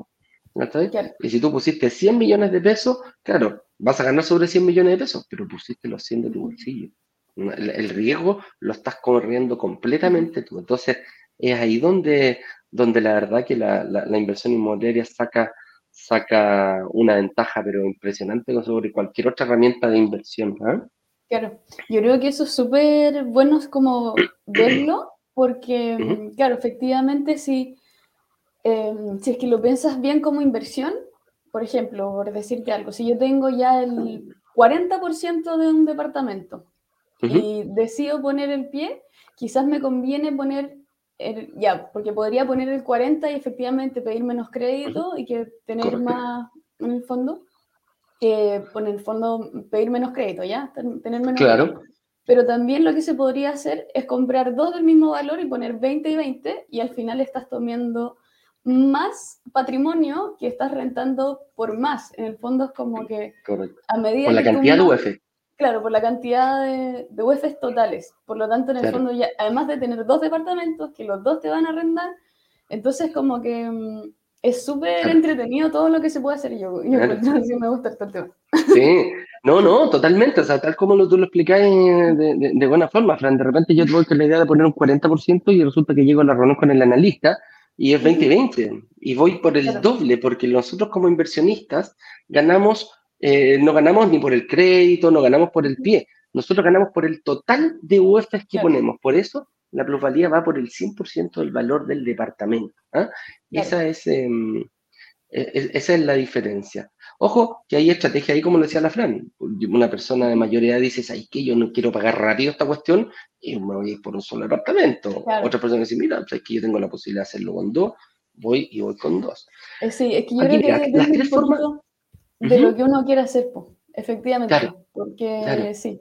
A: Y si tú pusiste 100 millones de pesos, claro, vas a ganar sobre 100 millones de pesos, pero pusiste los 100 de tu bolsillo. El, riesgo lo estás corriendo completamente tú. Entonces, es ahí donde, donde la verdad que la, la, inversión inmobiliaria saca, saca una ventaja, pero impresionante sobre cualquier otra herramienta de inversión. ¿ah?
C: Claro, yo creo que eso es súper bueno como verlo, porque, claro, efectivamente, si, em, si es que lo piensas bien como inversión, por ejemplo, por decirte algo, si yo tengo ya el 40% de un departamento y decido poner el pie, quizás me conviene poner, el, ya, porque podría poner el 40 y efectivamente pedir menos crédito y que tener más en el fondo, que en el fondo pedir menos crédito, ¿ya? Tener menos
A: Claro.
C: Pero también lo que se podría hacer es comprar dos del mismo valor y poner 20 y 20 y al final estás tomando más patrimonio que estás rentando por más. En el fondo es como que
A: a medida Con la cantidad de UF.
C: Claro, por la cantidad de, de UEFs totales. Por lo tanto, en el fondo, ya, además de tener dos departamentos que los dos te van a arrendar, entonces como que mm, es súper entretenido todo lo que se puede hacer. Yo, yo me gusta este tema.
A: Sí, no, no, totalmente. O sea, tal como lo, tú lo explicás de, de, buena forma, Fran. De repente yo voy con la idea de poner un 40% y resulta que llego a la reunión con el analista y es 20-20. Y voy por el doble, porque nosotros como inversionistas ganamos eh, no ganamos ni por el crédito, no ganamos por el pie, nosotros ganamos por el total de UEFs que ponemos. Por eso la plusvalía va por el 100% del valor del departamento. ¿ah? Esa es, em, e, e, esa es la diferencia. Ojo, que hay estrategia ahí, como decía la Fran. Una persona de mayor edad dice, ¿sabes qué? Yo no quiero pagar rápido esta cuestión y me voy a ir por un solo departamento. Otra persona dice, mira, ¿sabes que yo tengo la posibilidad de hacerlo con dos? Voy y voy con dos.
C: Eh, sí, es que yo creo que las tres formas de lo que uno quiere hacer, pues, efectivamente. porque sí.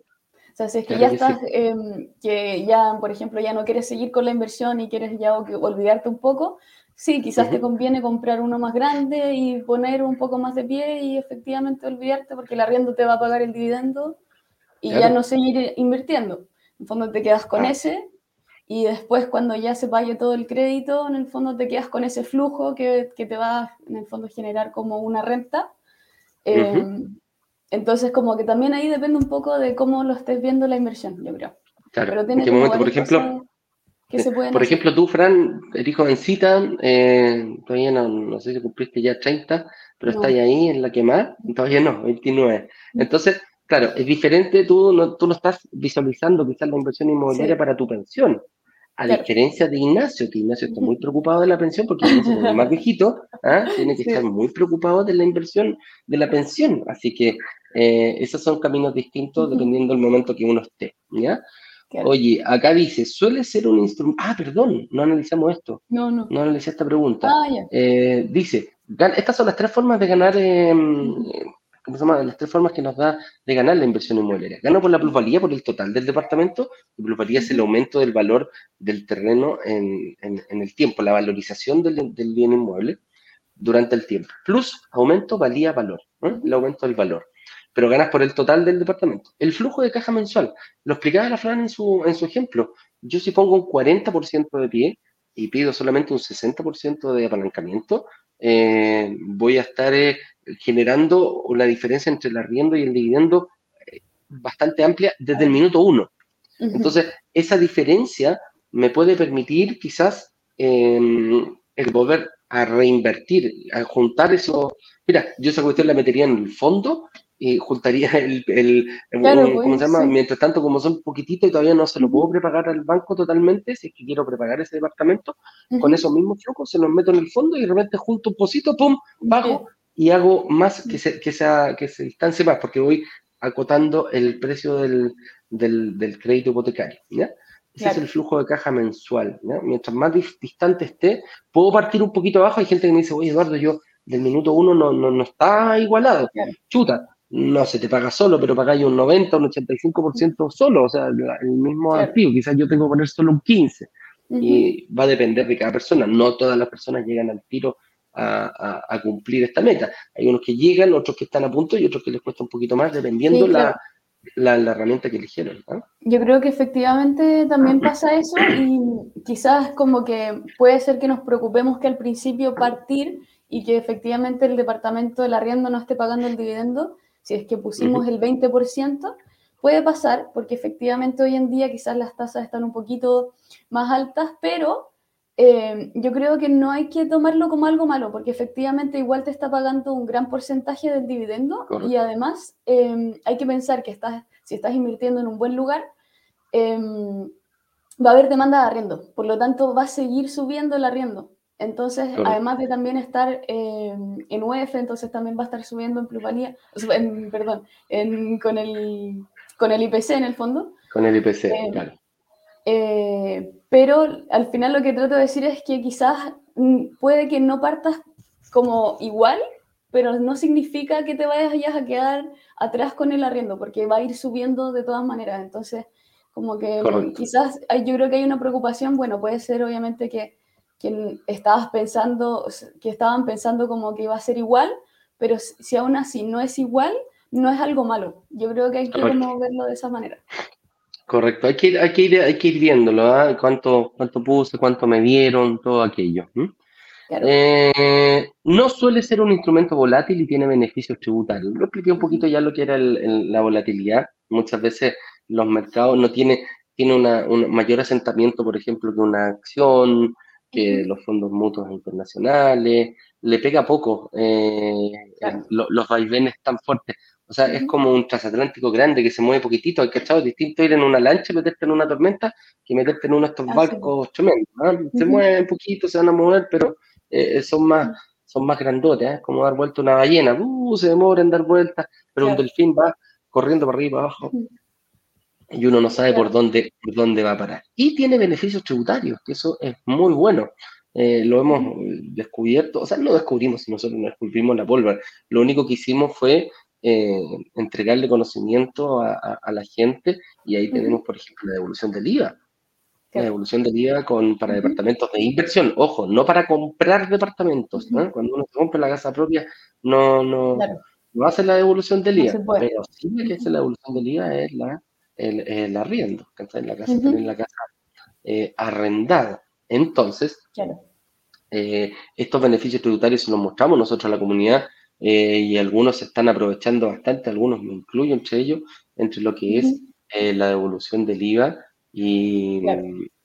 C: O sea, si es que ya estás, em, que ya, por ejemplo, ya no quieres seguir con la inversión y quieres ya olvidarte un poco, sí, quizás te conviene comprar uno más grande y poner un poco más de pie y efectivamente olvidarte porque el arriendo te va a pagar el dividendo y ya no seguir invirtiendo. En fondo te quedas con ah. ese y después cuando ya se pague todo el crédito, en el fondo te quedas con ese flujo que, que te va en el fondo a generar como una renta Em, entonces, como que también ahí depende un poco de cómo lo estés viendo la inversión, yo creo.
A: Claro, en qué momento, por ejemplo, por ejemplo, tú, Fran, eres jovencita, eh, todavía no, no, sé si cumpliste ya 30, pero estás ahí en la que más, todavía no, 29. Entonces, claro, es diferente, tú no, tú no estás visualizando quizás la inversión inmobiliaria para tu pensión. A diferencia de Ignacio, que Ignacio está muy preocupado de la pensión porque es más viejito, ¿ah? tiene que estar muy preocupado de la inversión de la pensión. Así que eh, esos son caminos distintos dependiendo del momento que uno esté. ¿ya? Oye, acá dice, suele ser un instrumento. Ah, perdón, no analizamos esto.
C: No, no.
A: No analicé esta pregunta. Ah, eh, dice, estas son las tres formas de ganar em, ¿cómo se llama? Las tres formas que nos da de ganar la inversión inmobiliaria. Gano por la plusvalía, por el total del departamento. La plusvalía es el aumento del valor del terreno en, el tiempo, la valorización del, bien inmueble durante el tiempo. Plus, aumento, valía, valor. El aumento del valor. Pero ganas por el total del departamento. El flujo de caja mensual. Lo explicaba la Fran en su, en su ejemplo. Yo si pongo un 40% de pie y pido solamente un 60% de apalancamiento, eh, voy a estar eh, generando una diferencia entre el arriendo y el dividendo eh, bastante amplia desde el minuto uno. Entonces, esa diferencia me puede permitir quizás em, el volver a reinvertir, a juntar eso. Mira, yo esa cuestión la metería en el fondo y juntaría el, el, ¿cómo se llama? Mientras tanto, como son poquititos y todavía no se lo puedo prepagar al banco totalmente, si es que quiero prepagar ese departamento, con esos mismos flujos se los meto en el fondo y de repente junto un pocito, pum, bajo y hago más que se, que sea, que se distancie más, porque voy acotando el precio del, del, del crédito hipotecario, ¿ya? Ese es el flujo de caja mensual. Mientras más distante esté, puedo partir un poquito abajo. Hay gente que me dice, oye, Eduardo, yo del minuto uno no, no, no está igualado. Chuta, no se te paga solo, pero pagáis un 90, un 85% solo, o sea, el mismo activo, quizás yo tengo que poner solo un 15, y va a depender de cada persona, no todas las personas llegan al tiro a, cumplir esta meta, hay unos que llegan, otros que están a punto y otros que les cuesta un poquito más, dependiendo la, la, herramienta que eligieron.
C: Yo creo que efectivamente también pasa eso y quizás como que puede ser que nos preocupemos que al principio partir y que efectivamente el departamento del arriendo no esté pagando el dividendo, si es que pusimos el 20%, puede pasar, porque efectivamente hoy en día quizás las tasas están un poquito más altas, pero eh, yo creo que no hay que tomarlo como algo malo, porque efectivamente igual te está pagando un gran porcentaje del dividendo y además em, hay que pensar que estás, si estás invirtiendo en un buen lugar, em, va a haber demanda de arriendo, por lo tanto va a seguir subiendo el arriendo. Entonces, además de también estar en UEF, entonces también va a estar subiendo en plusvalía, perdón, con, el, con el IPC en el fondo.
A: Con el IPC, eh, claro.
C: Eh, pero al final lo que trato de decir es que quizás mm, puede que no partas como igual, pero no significa que te vayas a quedar atrás con el arriendo, porque va a ir subiendo de todas maneras. Entonces, como que quizás yo creo que hay una preocupación, bueno, puede ser obviamente que que estabas pensando, que estaban pensando como que iba a ser igual, pero si aún así no es igual, no es algo malo. Yo creo que hay que verlo de esa manera.
A: Correcto, hay que ir, hay que ir, hay que ir viéndolo, ¿ah? cuánto, cuánto puse, cuánto me dieron, todo aquello. Eh, no suele ser un instrumento volátil y tiene beneficios tributarios. Lo expliqué un poquito ya lo que era la volatilidad. Muchas veces los mercados no tienen tiene un mayor asentamiento, por ejemplo, que una acción, que los fondos mutuos internacionales, le pega poco eh, los vaivenes tan fuertes. O sea, es como un transatlántico grande que se mueve poquitito. Hay que es distinto ir en una lancha y meterte en una tormenta que meterte en uno de estos barcos tremendos. ¿ah? Se mueven poquito, se van a mover, pero eh, son más son más grandotes, ¿eh? como dar vuelta una ballena. Uh, se demora en dar vueltas, pero un delfín va corriendo para arriba, para abajo y uno no sabe por dónde, por dónde va a parar. Y tiene beneficios tributarios, que eso es muy bueno. Eh, lo hemos descubierto, o sea, no descubrimos, nosotros no descubrimos la pólvora. Lo único que hicimos fue eh, entregarle conocimiento a, la gente y ahí tenemos, por ejemplo, la devolución del IVA. La devolución del IVA con, para departamentos de inversión. Ojo, no para comprar departamentos. Cuando uno compra la casa propia, no, no, no hace la devolución del IVA. pero sí que hace la devolución del IVA es la el, arriendo, en la casa, la casa eh, arrendada. Entonces, eh, estos beneficios tributarios se los mostramos nosotros a la comunidad eh, y algunos se están aprovechando bastante, algunos me incluyo entre ellos, entre lo que es la devolución del IVA y,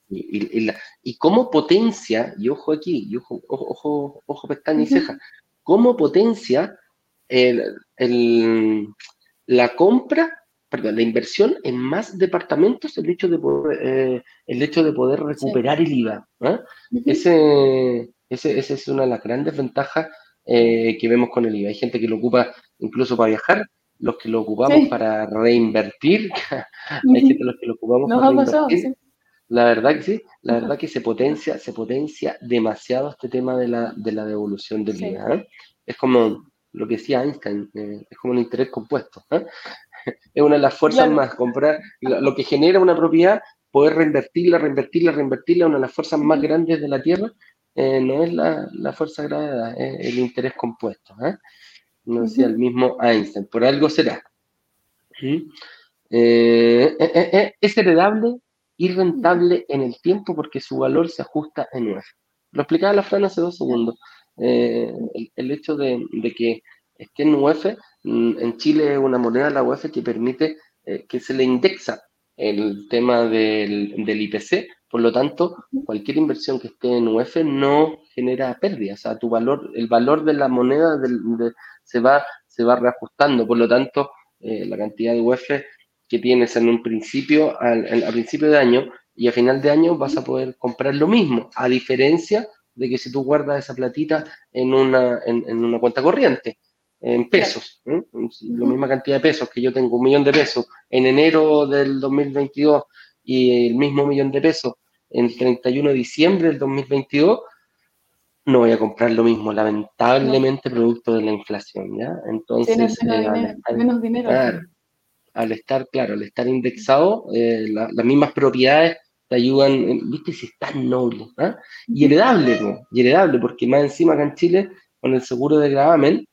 A: y, cómo potencia, y ojo aquí, y ojo, ojo, ojo, pestaña y ceja, cómo potencia el, la compra perdón, la inversión en más departamentos, el hecho de poder, eh, el hecho de poder recuperar el IVA. ¿eh? ese, ese, esa es una de las grandes ventajas eh, que vemos con el IVA. Hay gente que lo ocupa incluso para viajar, los que lo ocupamos para reinvertir, hay gente los que lo ocupamos para reinvertir. La verdad que sí, la verdad que se potencia, se potencia demasiado este tema de la, de la devolución del IVA. Es como, lo que decía Einstein, eh, es como un interés compuesto. ¿eh? es una de las fuerzas más, comprar lo, que genera una propiedad, poder reinvertirla, reinvertirla, reinvertirla, una de las fuerzas más grandes de la Tierra, eh, no es la, la fuerza gravedad, es el interés compuesto. No decía el mismo Einstein, por algo será. es heredable y rentable en el tiempo porque su valor se ajusta en UF. Lo explicaba la Fran hace dos segundos. Eh, el, hecho de, que esté en UF, mm, en Chile es una moneda, la UF, que permite eh, que se le indexa el tema del, IPC, por lo tanto, cualquier inversión que esté en UF no genera pérdidas, o sea, tu valor, el valor de la moneda se, va, se va reajustando, por lo tanto, eh, la cantidad de UF que tienes en un principio, al, principio de año, y a final de año vas a poder comprar lo mismo, a diferencia de que si tú guardas esa platita en una, en, una cuenta corriente, en pesos, ¿eh? la misma cantidad de pesos que yo tengo, un millón de pesos en enero del 2022 y el mismo millón de pesos en 31 de diciembre del 2022, no voy a comprar lo mismo, lamentablemente producto de la inflación, ¿ya? Entonces,
C: menos, eh, dinero, menos dinero.
A: al estar, claro, al estar indexado, eh, las mismas propiedades te ayudan, eh, viste, si es tan noble, ¿ah? y heredable, ¿no? y heredable, porque más encima acá en Chile, con el seguro de gravamen,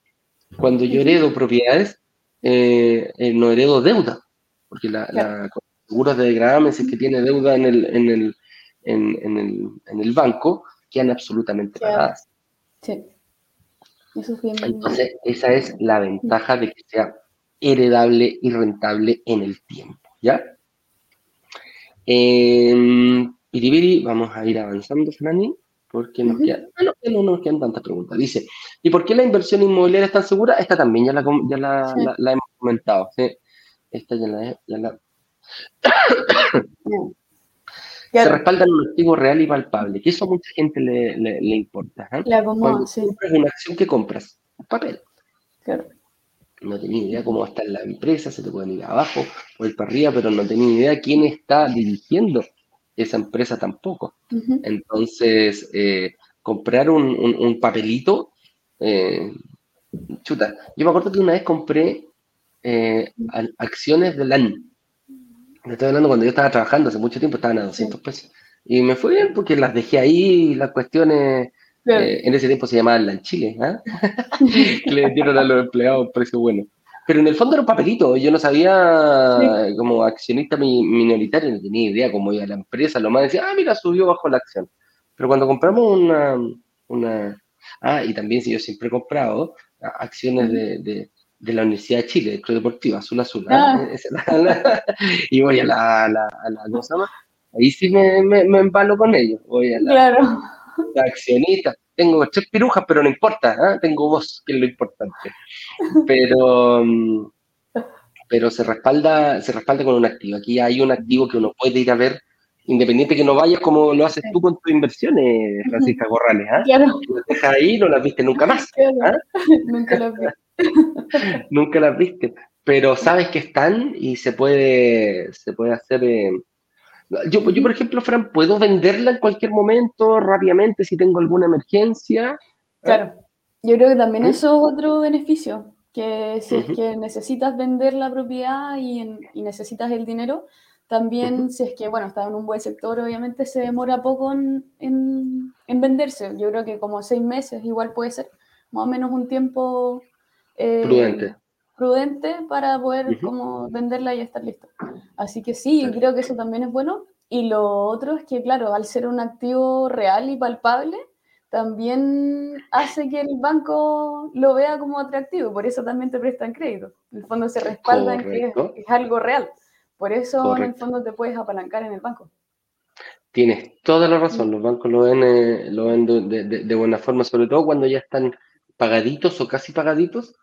A: cuando yo heredo propiedades, eh, eh, no heredo deuda, porque la, la seguros de gravamen, si es que tiene deuda en el, en el, en, el, en el banco, quedan absolutamente pagadas. Sí. Eso es bien Entonces, esa es la ventaja de que sea heredable y rentable en el tiempo, ¿ya? Eh, Piribiri, vamos a ir avanzando, Fanani, porque nos quedan, ah, no, nos quedan tantas preguntas. Dice, ¿y por qué la inversión inmobiliaria es tan segura? Esta también ya la, ya la, hemos comentado. Esta ya la... Ya la... Se respalda en un activo real y palpable, que eso a mucha gente le, le, importa. ¿eh?
C: La Cuando sí.
A: compras una acción que compras, papel. Claro no tenía idea cómo va a estar la empresa, se te pueden ir abajo o ir para arriba, pero no tenía idea quién está dirigiendo esa empresa tampoco. Entonces, eh, comprar un, papelito, eh, chuta, yo me acuerdo que una vez compré eh, acciones de LAN. Me estoy hablando cuando yo estaba trabajando, hace mucho tiempo estaban a 200 pesos. Y me fue bien porque las dejé ahí, las cuestiones eh, en ese tiempo se llamaba en Chile, ¿ah? le dieron a los empleados un precio bueno. Pero en el fondo era un papelito, yo no sabía, como accionista minoritario, no tenía idea cómo iba la empresa, lo más decía, ah, mira, subió bajo la acción. Pero cuando compramos una, una ah, y también si yo siempre he comprado acciones de, de, la Universidad de Chile, de Club Deportivo, Azul Azul, ¿ah? ah. y voy a la, a la, a la, Ahí sí me, me, me, embalo con ellos, voy a la...
C: Claro
A: accionista. Tengo tres pirujas, pero no importa, ¿ah? tengo voz, que es lo importante. Pero, mm, pero se respalda, se respalda con un activo. Aquí hay un activo que uno puede ir a ver, independiente que no vayas como lo haces tú con tus inversiones, Francisca Corrales. ¿ah? Claro. Las dejas ahí no las viste nunca más. ¿ah?
C: Nunca las viste.
A: nunca las viste. Pero sabes que están y se puede, se puede hacer. Yo, yo, por ejemplo, Fran, ¿puedo venderla en cualquier momento, rápidamente, si tengo alguna emergencia?
C: Claro, yo creo que también eso es otro beneficio, que si es que necesitas vender la propiedad y, y necesitas el dinero, también si es que, bueno, está en un buen sector, obviamente se demora poco en, en, en, venderse. Yo creo que como seis meses igual puede ser, más o menos un tiempo...
A: Eh, Prudente
C: prudente para poder como venderla y estar listo. Así que sí, creo que eso también es bueno. Y lo otro es que, claro, al ser un activo real y palpable, también hace que el banco lo vea como atractivo, por eso también te prestan crédito. En el fondo se respalda en que es, algo real. Por eso en el fondo te puedes apalancar en el banco.
A: Tienes toda la razón, los bancos lo ven, eh, lo ven de, buena forma, sobre todo cuando ya están pagaditos o casi pagaditos,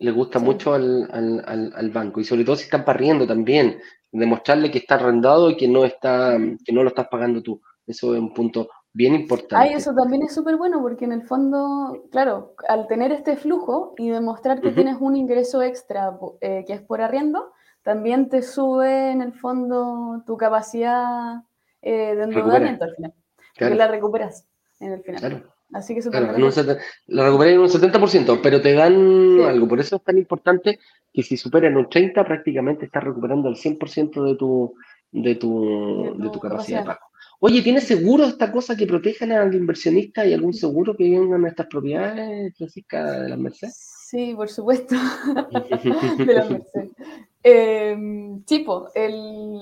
A: le gusta mucho al, al, al, banco y sobre todo si están parriendo también, demostrarle que está arrendado y que no está, que no lo estás pagando tú. Eso es un punto bien importante.
C: Ay, eso también es súper bueno porque en el fondo, claro, al tener este flujo y demostrar que tienes un ingreso extra eh, que es por arriendo, también te sube en el fondo tu capacidad eh, de endeudamiento al final. Porque la recuperas en el final. Así que
A: claro, en un lo recuperas en un 70%, pero te dan algo. Por eso es tan importante que si superan un 30, prácticamente estás recuperando el 100% de tu, de tu, de tu, capacidad de pago. Oye, ¿tienes seguro esta cosa que protejan al inversionista y algún seguro que vengan a estas propiedades, Francisca, de las Mercedes?
C: Sí, por supuesto, de las Mercedes. Eh,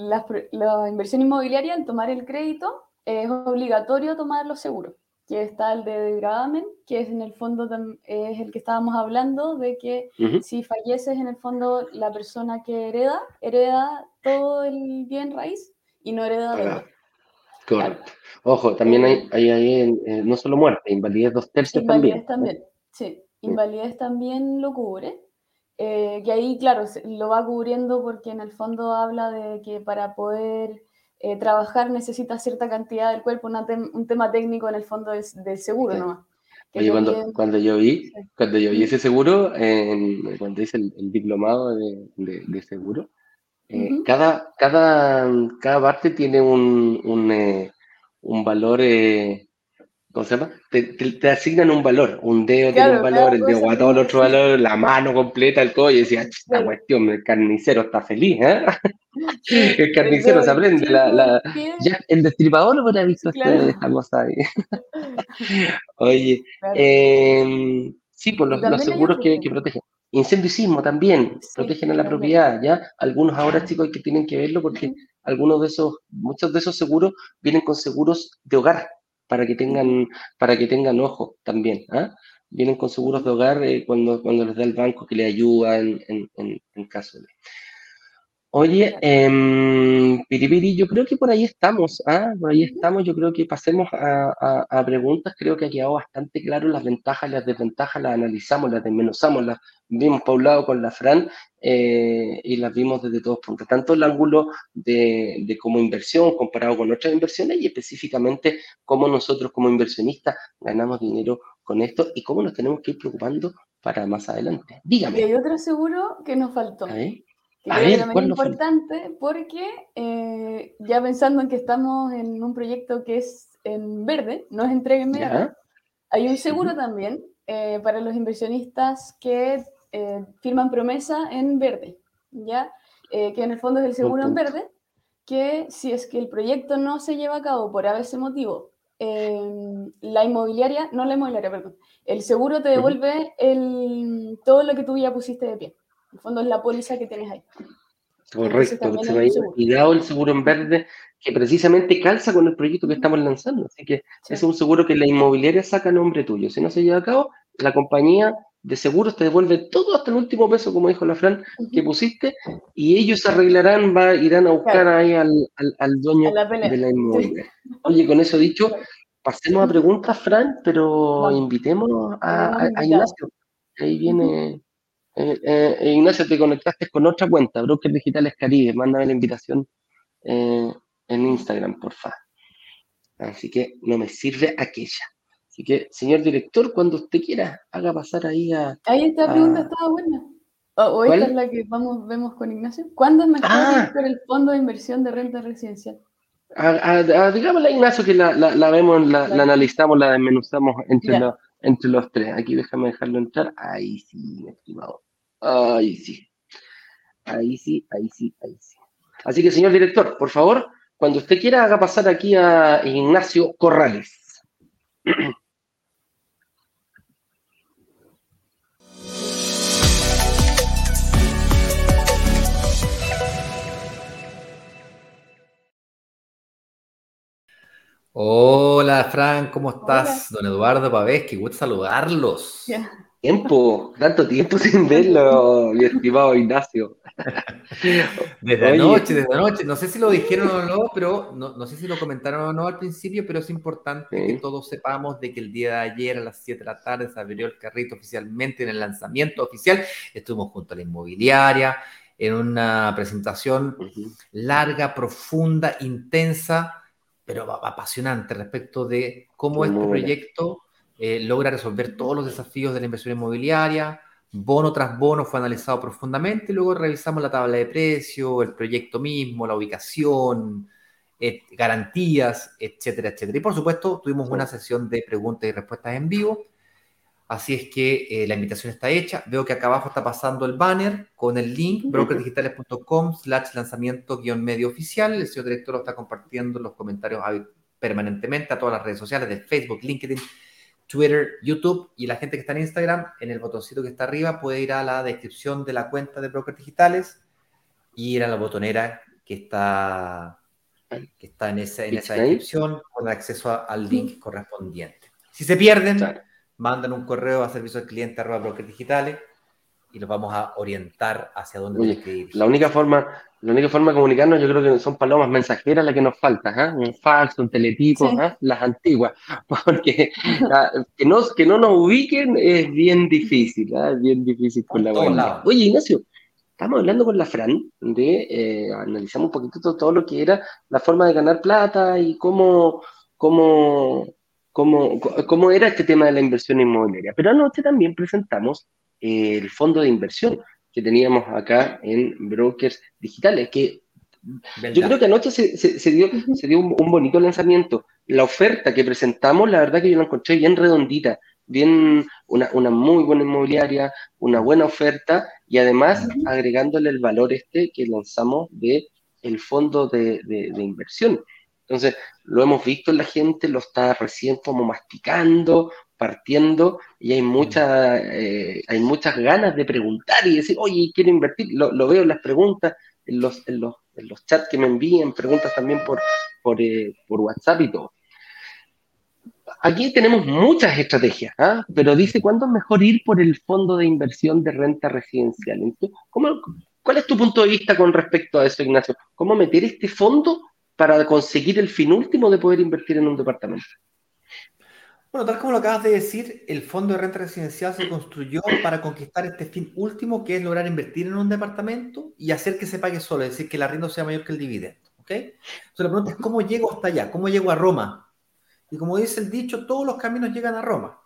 C: la, la, inversión inmobiliaria, al tomar el crédito, es obligatorio tomar los seguros, que está el de gravamen, que es en el fondo es el que estábamos hablando, de que si falleces en el fondo la persona que hereda, hereda todo el bien raíz y no hereda deuda.
A: Correcto. Ojo, también hay, hay, hay eh, no solo muerte, invalidez dos tercios
C: invalidez también. sí. Invalidez también lo cubre. Eh, que ahí, claro, lo va cubriendo porque en el fondo habla de que para poder eh, trabajar necesita cierta cantidad del cuerpo, un tema técnico en el fondo del, seguro no nomás.
A: Oye, cuando, cuando, yo vi, cuando yo vi ese seguro, cuando hice el, diplomado de, de, seguro, eh, cada, cada, cada parte tiene un, un, eh, un valor, eh, ¿cómo se llama? Te, te, asignan un valor, un dedo tiene un valor, el dedo guatón otro valor, la mano completa, el codo, y decía, esta cuestión, el carnicero está feliz, ¿eh? el carnicero se aprende, la, la, ya, el destripador lo hubiera visto claro. esta cosa ahí. Oye, eh, sí, por los, los seguros que, que protegen. Incendio y sismo también protegen a la propiedad, ¿ya? Algunos ahora, chicos, que tienen que verlo porque algunos de esos, muchos de esos seguros vienen con seguros de hogar para que tengan, para que tengan ojo también, ¿ah? Vienen con seguros de hogar eh, cuando, cuando les da el banco que le ayuda en, en, en caso de... Oye, eh, Piripiri, yo creo que por ahí estamos, ¿ah? Por ahí estamos, yo creo que pasemos a, preguntas, creo que ha quedado bastante claro las ventajas y las desventajas, las analizamos, las desmenuzamos, las vimos por un lado con la Fran eh, y las vimos desde todos puntos, tanto el ángulo de, de como inversión comparado con otras inversiones y específicamente cómo nosotros como inversionistas ganamos dinero con esto y cómo nos tenemos que ir preocupando para más adelante. Dígame.
C: Y hay otro seguro que nos faltó. Es importante porque eh, ya pensando en que estamos en un proyecto que es en verde, no es entrega inmediata, hay un seguro también eh, para los inversionistas que eh, firman promesa en verde, ¿ya? que en el fondo es el seguro en verde, que si es que el proyecto no se lleva a cabo por ese motivo, la inmobiliaria, no la inmobiliaria, perdón, el seguro te devuelve el, todo lo que tú ya pusiste de pie. En el fondo es la póliza que tienes ahí.
A: Correcto, se me había olvidado el seguro en verde que precisamente calza con el proyecto que estamos lanzando. Así que es un seguro que la inmobiliaria saca a nombre tuyo. Si no se lleva a cabo, la compañía de seguros te devuelve todo hasta el último peso, como dijo la Fran, que pusiste, y ellos arreglarán, va, irán a buscar ahí al, al, dueño de la inmobiliaria. Oye, con eso dicho, pasemos a preguntas, Fran, pero invitemos a, a Ignacio. Ahí viene eh, eh, Ignacio, te conectaste con otra cuenta, Brokers Digitales Caribe. Mándame la invitación eh, en Instagram, porfa. Así que no me sirve aquella. Así que, señor director, cuando usted quiera, haga pasar ahí a.
C: Ahí esta pregunta estaba buena. O, esta es la que vamos, vemos con Ignacio. ¿Cuándo es mejor ah. el fondo de inversión de renta residencial?
A: digámosle a Ignacio que la, la, vemos, la, analizamos, la desmenuzamos entre, entre los tres. Aquí déjame dejarlo entrar. Ahí sí, mi estimado. Ahí sí. Ahí sí, ahí sí, ahí sí. Así que, señor director, por favor, cuando usted quiera, haga pasar aquí a Ignacio Corrales.
D: Hola, Fran, ¿cómo estás? Don Eduardo Pavés, qué gusto saludarlos.
A: Tiempo, tanto tiempo sin verlo, mi estimado Ignacio.
D: Desde anoche, desde anoche. No sé si lo dijeron o no, pero no, sé si lo comentaron o no al principio, pero es importante que todos sepamos de que el día de ayer a las 7 de la tarde se abrió el carrito oficialmente en el lanzamiento oficial. Estuvimos junto a la inmobiliaria en una presentación larga, profunda, intensa, pero apasionante respecto de cómo este proyecto eh, logra resolver todos los desafíos de la inversión inmobiliaria. Bono tras bono fue analizado profundamente y luego revisamos la tabla de precios, el proyecto mismo, la ubicación, garantías, etcétera, etcétera. Y por supuesto, tuvimos una sesión de preguntas y respuestas en vivo. Así es que eh, la invitación está hecha. Veo que acá abajo está pasando el banner con el link brokerdigitales.com slash lanzamiento guion medio oficial. El señor director lo está compartiendo en los comentarios permanentemente a todas las redes sociales de Facebook, LinkedIn, Twitter, YouTube y la gente que está en Instagram, en el botoncito que está arriba puede ir a la descripción de la cuenta de Brokers Digitales y ir a la botonera que está, que está en, esa, en esa descripción con acceso al link correspondiente. Si se pierden, mandan un correo a servicio al cliente arroba brokers digitales y los vamos a orientar hacia dónde
A: tienen que ir. La única forma, la única forma de comunicarnos, yo creo que son palomas mensajeras las que nos faltan, ¿eh? un fax, un teletipo, ¿eh? las antiguas, porque ah, que, no, que no nos ubiquen es bien difícil, ¿eh? es bien difícil con la buena. Oye, Ignacio, estamos hablando con la Fran de, eh, analizamos un poquito todo, lo que era la forma de ganar plata y cómo, cómo, cómo, cómo era este tema de la inversión inmobiliaria. Pero anoche también presentamos el fondo de inversión que teníamos acá en Brokers Digitales, que yo creo que anoche se, se, dio, se dio un, bonito lanzamiento. La oferta que presentamos, la verdad que yo la encontré bien redondita, bien una, una muy buena inmobiliaria, una buena oferta y además agregándole el valor este que lanzamos de el fondo de, de, de inversión. Entonces, lo hemos visto en la gente, lo está recién como masticando, partiendo y hay, mucha, eh, hay muchas ganas de preguntar y decir, oye, quiero invertir. Lo, veo en las preguntas, en los, en los, en los chats que me envían, preguntas también por, por, eh, por WhatsApp y todo. Aquí tenemos muchas estrategias, ¿ah? pero dice cuándo es mejor ir por el fondo de inversión de renta residencial. ¿cómo, ¿Cuál es tu punto de vista con respecto a eso, Ignacio? ¿Cómo meter este fondo para conseguir el fin último de poder invertir en un departamento?
D: Bueno, tal como lo acabas de decir, el fondo de renta residencial se construyó para conquistar este fin último, que es lograr invertir en un departamento y hacer que se pague solo, es decir, que el arriendo sea mayor que el dividendo. ¿ok? Entonces la pregunta es, ¿cómo llego hasta allá? ¿Cómo llego a Roma? Y como dice el dicho, todos los caminos llegan a Roma.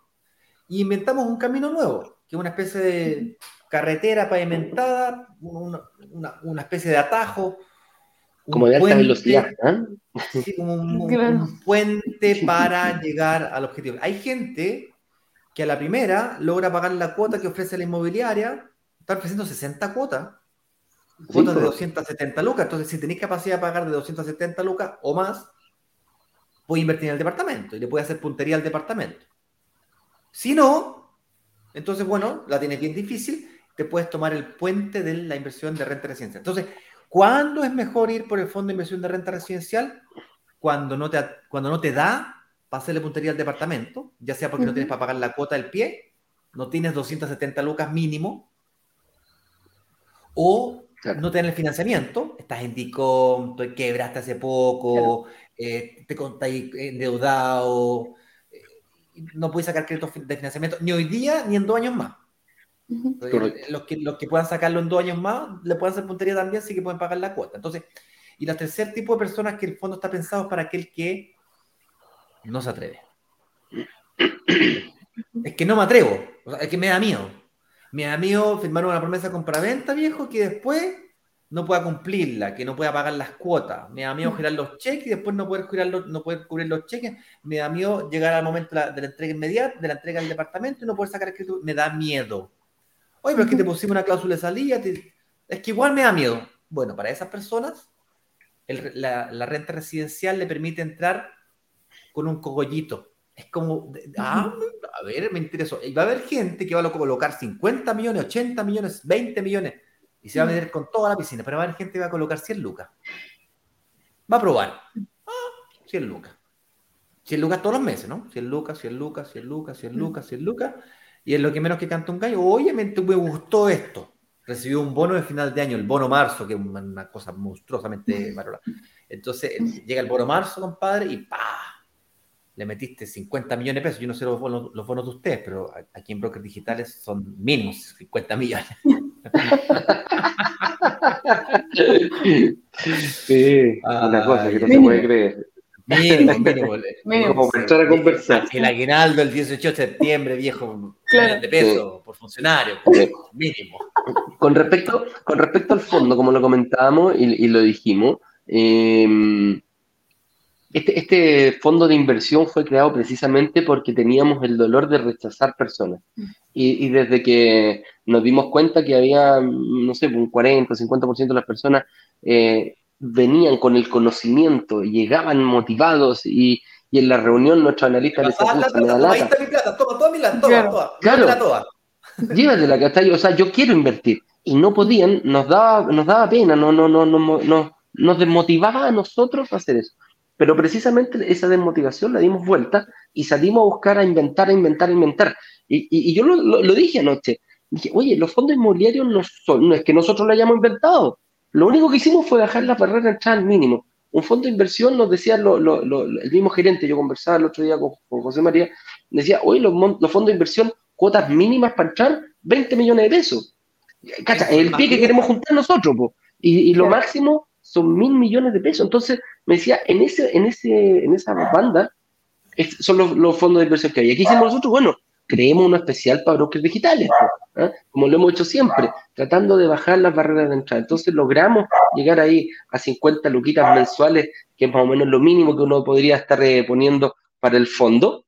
D: Y inventamos un camino nuevo, que es una especie de carretera pavimentada, una, una especie de atajo,
A: como de alta velocidad.
D: Sí, como un, puente para llegar al objetivo. Hay gente que a la primera logra pagar la cuota que ofrece la inmobiliaria, está ofreciendo 60 cuotas, cuotas de 270 lucas. Entonces, si tenéis capacidad de pagar de 270 lucas o más, puedes invertir en el departamento y le puedes hacer puntería al departamento. Si no, entonces, bueno, la tienes bien difícil, te puedes tomar el puente de la inversión de renta residencial. Entonces, ¿Cuándo es mejor ir por el fondo de inversión de renta residencial? Cuando no te, cuando no te da para hacerle puntería al departamento, ya sea porque no tienes para pagar la cuota del pie, no tienes 270 lucas mínimo, o no tienes el financiamiento, estás en DICOM, quebraste hace poco, eh, te contáis endeudado, eh, no puedes sacar créditos de financiamiento ni hoy día ni en dos años más. Los que, los que puedan sacarlo en dos años más, le pueden hacer puntería también, sí que pueden pagar la cuota. Entonces, y el tercer tipo de personas que el fondo está pensado para aquel que no se atreve. Es que no me atrevo, es que me da miedo. Me da miedo firmar una promesa de compraventa, viejo, que después no pueda cumplirla, que no pueda pagar las cuotas. Me da miedo girar los cheques y después no poder, girar no poder cubrir los cheques. Me da miedo llegar al momento de la, entrega inmediata, de la entrega del departamento y no poder sacar escritura. Me da miedo. Oye, pero es que te pusimos una cláusula de salida, es que igual me da miedo. Bueno, para esas personas, la, renta residencial le permite entrar con un cogollito. Es como, ah, a ver, me interesó. Y va a haber gente que va a colocar 50 millones, 80 millones, 20 millones y se va a meter con toda la piscina, pero va a haber gente que va a colocar 100 lucas. Va a probar. Ah, 100 lucas. 100 lucas todos los meses, ¿no? 100 lucas, 100 lucas, 100 lucas, 100 lucas, 100 lucas. Y es lo que menos que canta un gallo. Oye, me, gustó esto. Recibió un bono de final de año, el bono marzo, que es una cosa monstruosamente valorada. Entonces llega el bono marzo, compadre, y ¡pa! Le metiste 50 millones de pesos. Yo no sé los bonos, los bonos de ustedes, pero aquí en brokers digitales son mínimos 50 millones.
A: sí, una cosa que no se puede creer.
D: Mínimo, mínimo.
A: mínimo Como empezar a conversar.
D: El aguinaldo el 18 de septiembre, viejo, de peso por funcionario, mínimo.
A: Con respecto, con respecto al fondo, como lo comentábamos y, lo dijimos, em, este, este fondo de inversión fue creado precisamente porque teníamos el dolor de rechazar personas. Mm. Y, desde que nos dimos cuenta que había, no sé, un 40, 50% de las personas eh, venían con el conocimiento, llegaban motivados y, en la reunión nuestro analista les decía,
D: Ahí está mi plata, toma toda mi plata, toma, toma, claro. toda.
A: Llévatela, ¿cachai? O sea, yo quiero invertir. Y no podían, nos daba, nos daba pena, no, no, no, no, no, nos desmotivaba a nosotros hacer eso. Pero precisamente esa desmotivación la dimos vuelta y salimos a buscar, a inventar, a inventar, a inventar. Y, y, yo lo, lo, dije anoche. Dije, oye, los fondos inmobiliarios no, son, no es que nosotros lo hayamos inventado. Lo único que hicimos fue bajar la barrera de entrada al mínimo. Un fondo de inversión, nos decía lo, el mismo gerente, yo conversaba el otro día con, José María, decía, oye, los, los fondos de inversión, cuotas mínimas para entrar, 20 millones de pesos. Cacha, el pie que queremos juntar nosotros, Y, y, lo máximo son mil millones de pesos. Entonces, me decía, en, ese, en, ese, en esa banda son los, fondos de inversión que hay. Aquí hicimos nosotros, bueno, creemos uno especial para brokers digitales, ¿ah? como lo hemos hecho siempre, tratando de bajar las barreras de entrada. Entonces logramos llegar ahí a 50 luquitas mensuales, que es más o menos lo mínimo que uno podría estar poniendo para el fondo.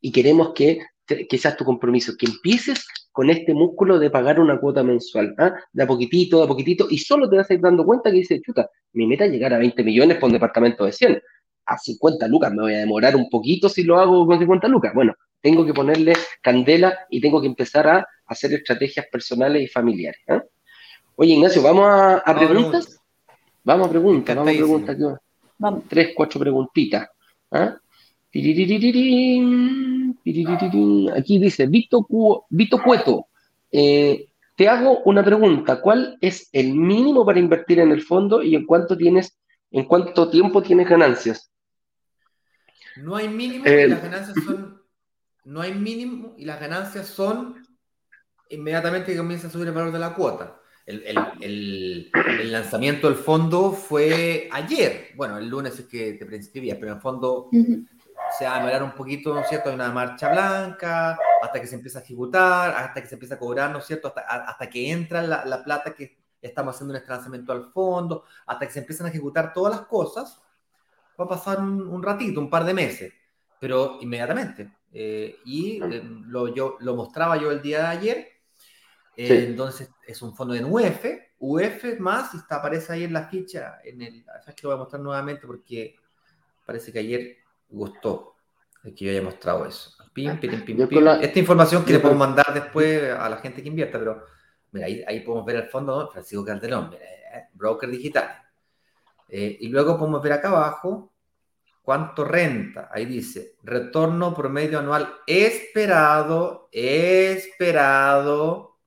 A: Y queremos que, seas tu compromiso, que empieces con este músculo de pagar una cuota mensual, ¿ah? de a poquitito, de a poquitito, y solo te vas a ir dando cuenta que dices, chuta, mi meta es llegar a 20 millones por un departamento de 100. A 50 lucas me voy a demorar un poquito si lo hago con 50 lucas. Bueno, tengo que ponerle candela y tengo que empezar a hacer estrategias personales y familiares. ¿ah? Oye, Ignacio, ¿vamos a, preguntas? Vamos a preguntas, vamos a preguntas. Vamos. Tres, cuatro preguntitas. ¿ah? Aquí dice, Vito, Vito Cueto, eh, te hago una pregunta. ¿Cuál es el mínimo para invertir en el fondo y en cuánto tienes, en cuánto tiempo tienes ganancias?
D: No hay mínimo eh, las ganancias son. No hay mínimo y las ganancias son inmediatamente que comienza a subir el valor de la cuota. El, lanzamiento del fondo fue ayer. Bueno, el lunes es que te prescribías, pero en el fondo se va a demorar un poquito, ¿no es cierto? Hay una marcha blanca, hasta que se empieza a ejecutar, hasta que se empieza a cobrar, ¿no es cierto? Hasta, hasta que entra la, la, plata que estamos haciendo en este lanzamiento al fondo, hasta que se empiezan a ejecutar todas las cosas, va a pasar un, ratito, un par de meses, pero inmediatamente. Eh, y eh, lo, yo, lo mostraba yo el día de ayer, eh, entonces es un fondo en UF, UF más, y está, aparece ahí en la ficha, en el, ¿sabes que lo voy a mostrar nuevamente? Porque parece que ayer gustó que yo haya mostrado eso. Esta información que le puedo mandar después a la gente que invierta, pero mira, ahí, ahí podemos ver el fondo, Francisco Calderón, eh, broker digital. Eh, y luego podemos ver acá abajo cuánto renta. Ahí dice, retorno promedio anual esperado, esperado,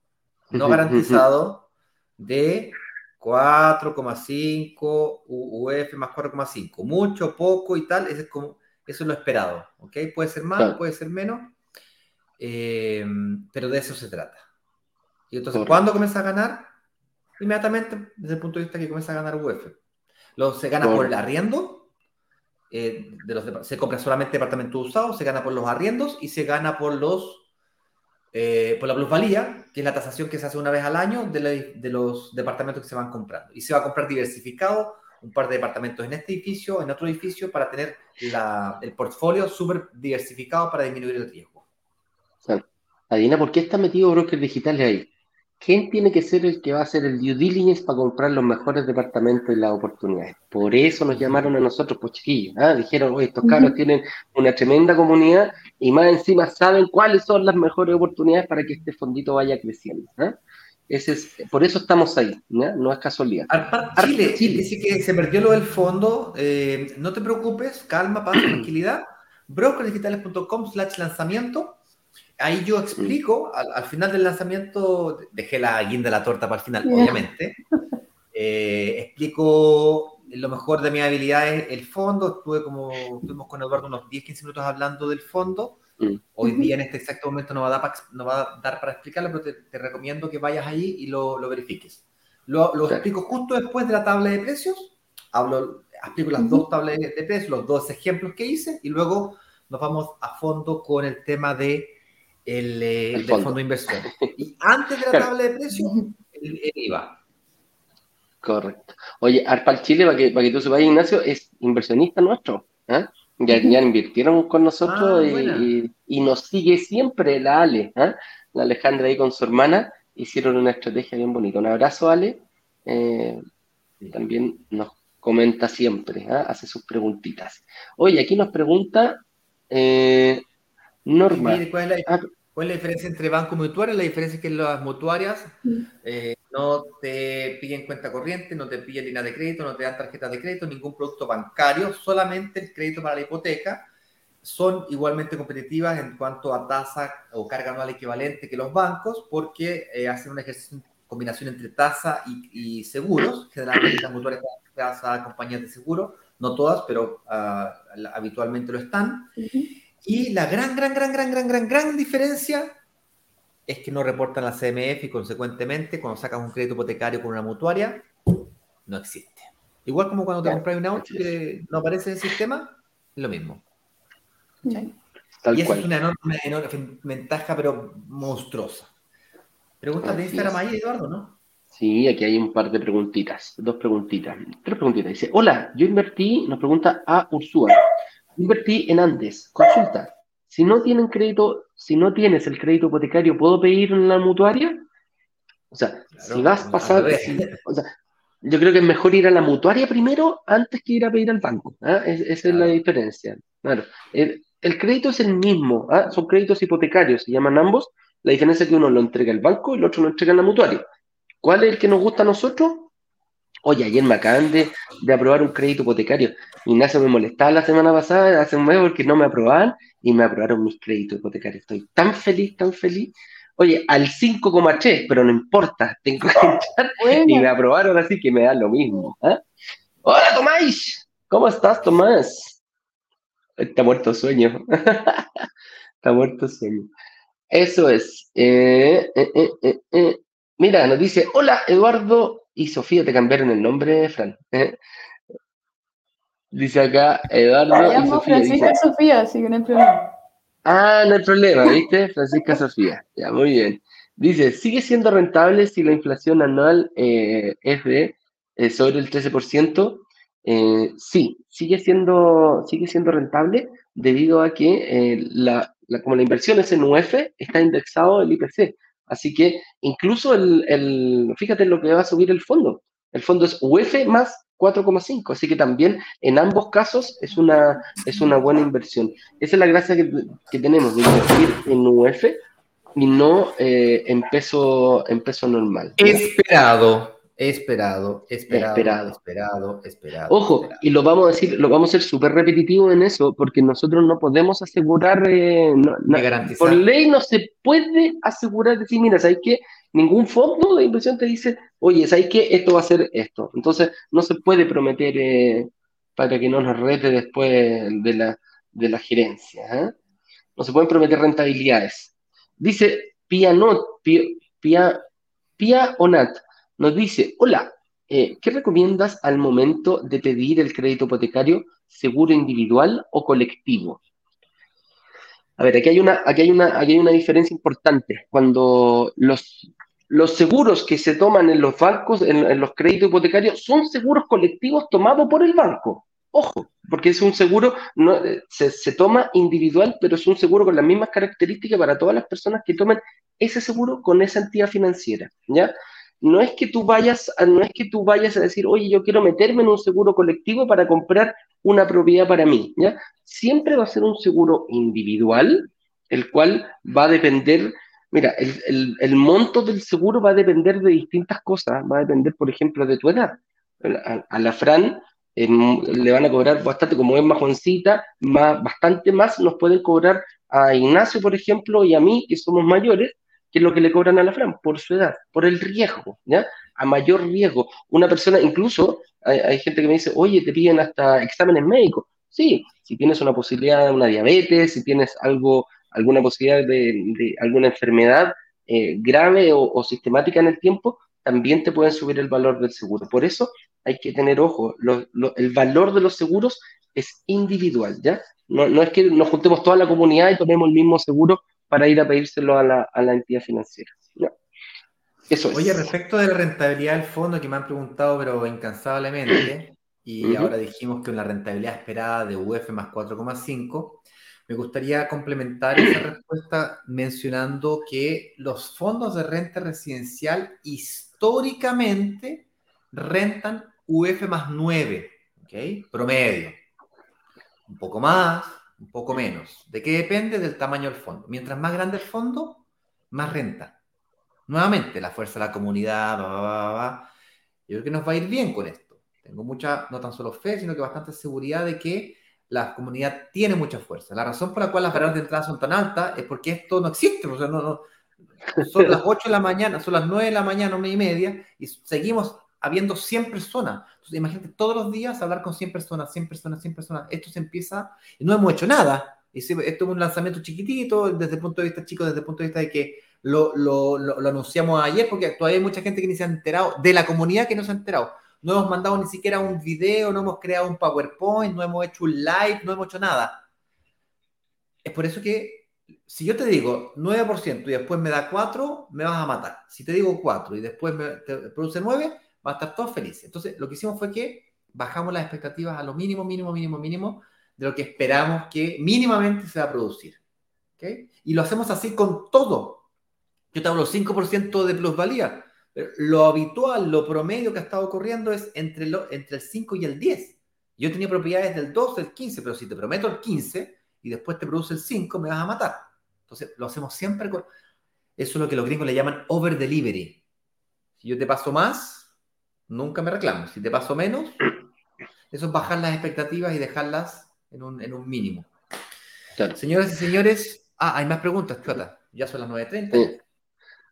D: no garantizado, de 4,5 UF más 4,5. Mucho, poco y tal, es como eso es lo esperado, ¿ok? Puede ser más, puede ser menos, eh, pero de eso se trata. Y entonces, ¿cuándo comienza a ganar? Inmediatamente, desde el punto de vista que comienza a ganar UF. Lo, se gana por el arriendo, eh, de los, se compra solamente departamentos usados, se gana por los arriendos y se gana por los eh, por la plusvalía, que es la tasación que se hace una vez al año de, los departamentos que se van comprando. Y se va a comprar diversificado un par de departamentos en este edificio, en otro edificio, para tener el portfolio súper diversificado para disminuir el riesgo.
A: Adina, ¿por qué está metido brokers digitales ahí? ¿Quién tiene que ser el que va a hacer el due diligence para comprar los mejores departamentos y las oportunidades? Por eso nos llamaron a nosotros, pues chiquillos. ¿ah? Dijeron, oye, estos cabros tienen una tremenda comunidad y más encima saben cuáles son las mejores oportunidades para que este fondito vaya creciendo. ¿ah? Ese es, por eso estamos ahí, no es casualidad.
D: Chile, Chile, dice que se perdió lo del fondo. Eh, no te preocupes, calma, paz, tranquilidad. Brokersdigitales.com slash lanzamiento. Ahí yo explico, al, final del lanzamiento, dejé la guinda de la torta para el final, obviamente. Eh, explico lo mejor de mis habilidades, el fondo. Estuve como, estuvimos con Eduardo unos 10-15 minutos hablando del fondo. Mm. Hoy día, en este exacto momento, no va a dar para, no va a dar para explicarlo, pero te, recomiendo que vayas ahí y lo, lo verifiques. Lo, lo explico justo después de la tabla de precios. Hablo, explico las dos tablas de precios, los dos ejemplos que hice, y luego nos vamos a fondo con el tema de el, eh, fondo. de inversión. Y antes de la tabla de precios, el, IVA.
A: Correcto. Oye, Arpal Chile, para que, para que tú sepas, Ignacio, es inversionista nuestro. ¿eh? Ya, ya, invirtieron con nosotros ah, y, nos sigue siempre la Ale, ¿eh? la Alejandra ahí con su hermana, hicieron una estrategia bien bonita. Un abrazo, Ale. Eh, también nos comenta siempre, ¿eh? hace sus preguntitas. Oye, aquí nos pregunta eh, Norma.
D: Ah, ¿Cuál es, la, diferencia entre banco y mutuaria? La diferencia es que las mutuarias mm. eh, no te piden cuenta corriente, no te piden línea de crédito, no te dan tarjeta de crédito, ningún producto bancario, solamente el crédito para la hipoteca. Son igualmente competitivas en cuanto a tasa o carga anual equivalente que los bancos porque hacen un ejercicio combinación entre tasa y, seguros. Generalmente las mutuarias a compañías de seguro, no todas, pero ah, habitualmente lo están. Y la gran, gran, gran, gran, gran, gran, gran diferencia es que no reportan la CMF y consecuentemente cuando sacas un crédito hipotecario con una mutuaria, no existe. Igual como cuando te compras un auto que no aparece en el sistema, es lo mismo. y eso es una enorme, enorme, ventaja, pero monstruosa. Preguntas de Instagram ahí, Eduardo, ¿no?
A: Sí, aquí hay un par de preguntitas, dos preguntitas, tres preguntitas. Dice, hola, yo invertí, nos pregunta a Ursúa, invertí en Andes, consulta, si no tienen crédito, si no tienes el crédito hipotecario, ¿puedo pedir en la mutuaria? O sea, si vas a pasar, o sea, yo creo que es mejor ir a la mutuaria primero antes que ir a pedir al banco. ¿ah? esa es la diferencia. Claro, el, crédito es el mismo, ¿ah? son créditos hipotecarios, se llaman ambos. La diferencia es que uno lo entrega el banco y el otro lo entrega en la mutuaria. ¿Cuál es el que nos gusta a nosotros? Oye, ayer me acaban de, aprobar un crédito hipotecario. Ignacio me molestaba la semana pasada, hace un mes, porque no me aprobaban y me aprobaron mis créditos hipotecarios. Estoy tan feliz, tan feliz. Oye, al 5,3, pero no importa, tengo que entrar y me aprobaron así que me da lo mismo. ¿eh? Hola, Tomás. ¿Cómo estás, Tomás? Está muerto sueño. Está muerto sueño. Eso es. Eh, eh, eh Mira, nos dice, hola Eduardo y Sofía, te cambiaron el nombre, Fran. ¿eh? Dice acá Eduardo.
C: y Sofía, Francisca Sofía, así que no hay problema.
A: Ah, no hay problema, ¿viste? Francisca Sofía. Ya, muy bien. Dice, ¿sigue siendo rentable si la inflación anual eh, es de eh, sobre el 13%? sí, sigue siendo, sigue siendo rentable debido a que la, como la inversión es en UF, está indexado el IPC. Así que incluso el, fíjate en lo que va a subir el fondo. El fondo es UF más 4,5, así que también en ambos casos es una, es una buena inversión. Esa es la gracia que, tenemos de invertir en UF y no eh, en, peso, en peso normal.
D: Esperado. Esperado, esperado, esperado, esperado, esperado.
A: Ojo, y lo vamos a decir, lo vamos a ser súper repetitivo en eso, porque nosotros no podemos asegurar, eh, por ley no se puede asegurar, decir, mira, ¿sabes qué? Ningún fondo de inversión te dice, oye, ¿sabes qué? Esto va a ser esto. Entonces, no se puede prometer eh, para que no nos rete después de la, de la gerencia. ¿eh? No se pueden prometer rentabilidades. Dice Pianot, Pia, Pia, Pia Onat nos dice, hola, eh, ¿qué recomiendas al momento de pedir el crédito hipotecario, seguro individual o colectivo? A ver, aquí hay una, aquí hay una, aquí hay una diferencia importante. Cuando los, los seguros que se toman en los bancos, en, los créditos hipotecarios, son seguros colectivos tomados por el banco. Ojo, porque es un seguro, no, eh, se, se, toma individual, pero es un seguro con las mismas características para todas las personas que tomen ese seguro con esa entidad financiera. ¿ya? No es que tú vayas a, no es que tú vayas a decir, oye, yo quiero meterme en un seguro colectivo para comprar una propiedad para mí. Siempre va a ser un seguro individual, el cual va a depender, mira, el, monto del seguro va a depender de distintas cosas, va a depender, por ejemplo, de tu edad. A, la Fran le van a cobrar bastante, como es más jovencita, más, bastante más nos pueden cobrar a Ignacio, por ejemplo, y a mí, que somos mayores, ¿Qué es lo que le cobran a la FRAN? Por su edad, por el riesgo, ¿ya? A mayor riesgo. Una persona, incluso, hay, gente que me dice, oye, te piden hasta exámenes médicos. Sí, si tienes una posibilidad de una diabetes, si tienes algo, alguna posibilidad de, alguna enfermedad eh, grave o, sistemática en el tiempo, también te pueden subir el valor del seguro. Por eso hay que tener ojo, el valor de los seguros es individual, ¿ya? No, no es que nos juntemos toda la comunidad y tomemos el mismo seguro para ir a pedírselo a la, entidad financiera.
D: Eso es. Oye, respecto de la rentabilidad del fondo que me han preguntado, pero incansablemente, y ahora dijimos que una rentabilidad esperada de UF más 4,5, me gustaría complementar esa respuesta mencionando que los fondos de renta residencial históricamente rentan UF más 9, ¿ok? Promedio. Un poco más, un poco menos. ¿De qué depende? Del tamaño del fondo. Mientras más grande el fondo, más renta. Nuevamente, la fuerza de la comunidad, yo creo que nos va a ir bien con esto. Tengo mucha, no tan solo fe, sino que bastante seguridad de que la comunidad tiene mucha fuerza. La razón por la cual las barreras de entrada son tan altas es porque esto no existe. O sea, no, son las 8 de la mañana, son las 9 de la mañana, 1 y media, y seguimos habiendo 100 personas. Entonces, imagínate todos los días hablar con 100 personas, 100 personas, 100 personas. Esto se empieza y no hemos hecho nada. Esto es un lanzamiento chiquitito desde el punto de vista chico, desde el punto de vista de que lo, lo, lo, anunciamos ayer, porque todavía hay mucha gente que ni se ha enterado, de la comunidad que no se ha enterado. No hemos mandado ni siquiera un video, no hemos creado un PowerPoint, no hemos hecho un live, no hemos hecho nada. Es por eso que si yo te digo 9% y después me da 4, me vas a matar. Si te digo 4 y después me produce 9, va a estar todo feliz. Entonces, lo que hicimos fue que bajamos las expectativas a lo mínimo, mínimo, mínimo, mínimo de lo que esperamos que mínimamente se va a producir. ¿Okay? Y lo hacemos así con todo. Yo te hablo 5% de plusvalía. Lo habitual, lo promedio que ha estado ocurriendo es entre, lo, entre el 5 y el 10. Yo tenía propiedades del 2, el 15, pero si te prometo el 15 y después te produce el 5, me vas a matar. Entonces, lo hacemos siempre con... Eso es lo que los gringos le llaman over delivery. Si yo te paso más, nunca me reclamo. Si te paso menos, eso es bajar las expectativas y dejarlas en un, en un mínimo. Señoras y señores, ah, hay más preguntas, Chota. Ya son las 9.30.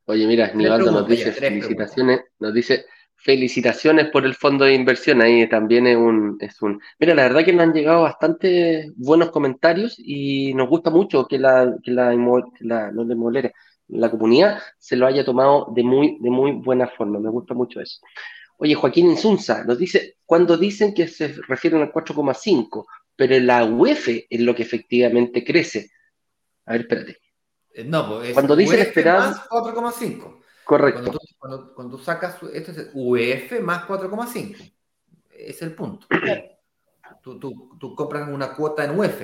A: Oye, mira, Nivaldo nos dice felicitaciones, nos dice felicitaciones por el fondo de inversión. Ahí también es un, es un. Mira, la verdad que nos han llegado bastante buenos comentarios y nos gusta mucho que la, que la, la, la comunidad se lo haya tomado de muy, de muy buena forma. Me gusta mucho eso. Oye, Joaquín Insunza nos dice, cuando dicen que se refieren al 4,5, pero la UEF es lo que efectivamente crece. A ver, espérate.
D: Eh, no, pues
A: cuando dice esperado.
D: Más 4,5.
A: Correcto.
D: Cuando tú, sacas, esto es UF más 4,5. Es el punto. Tú, tú, tú, compras una cuota en UF.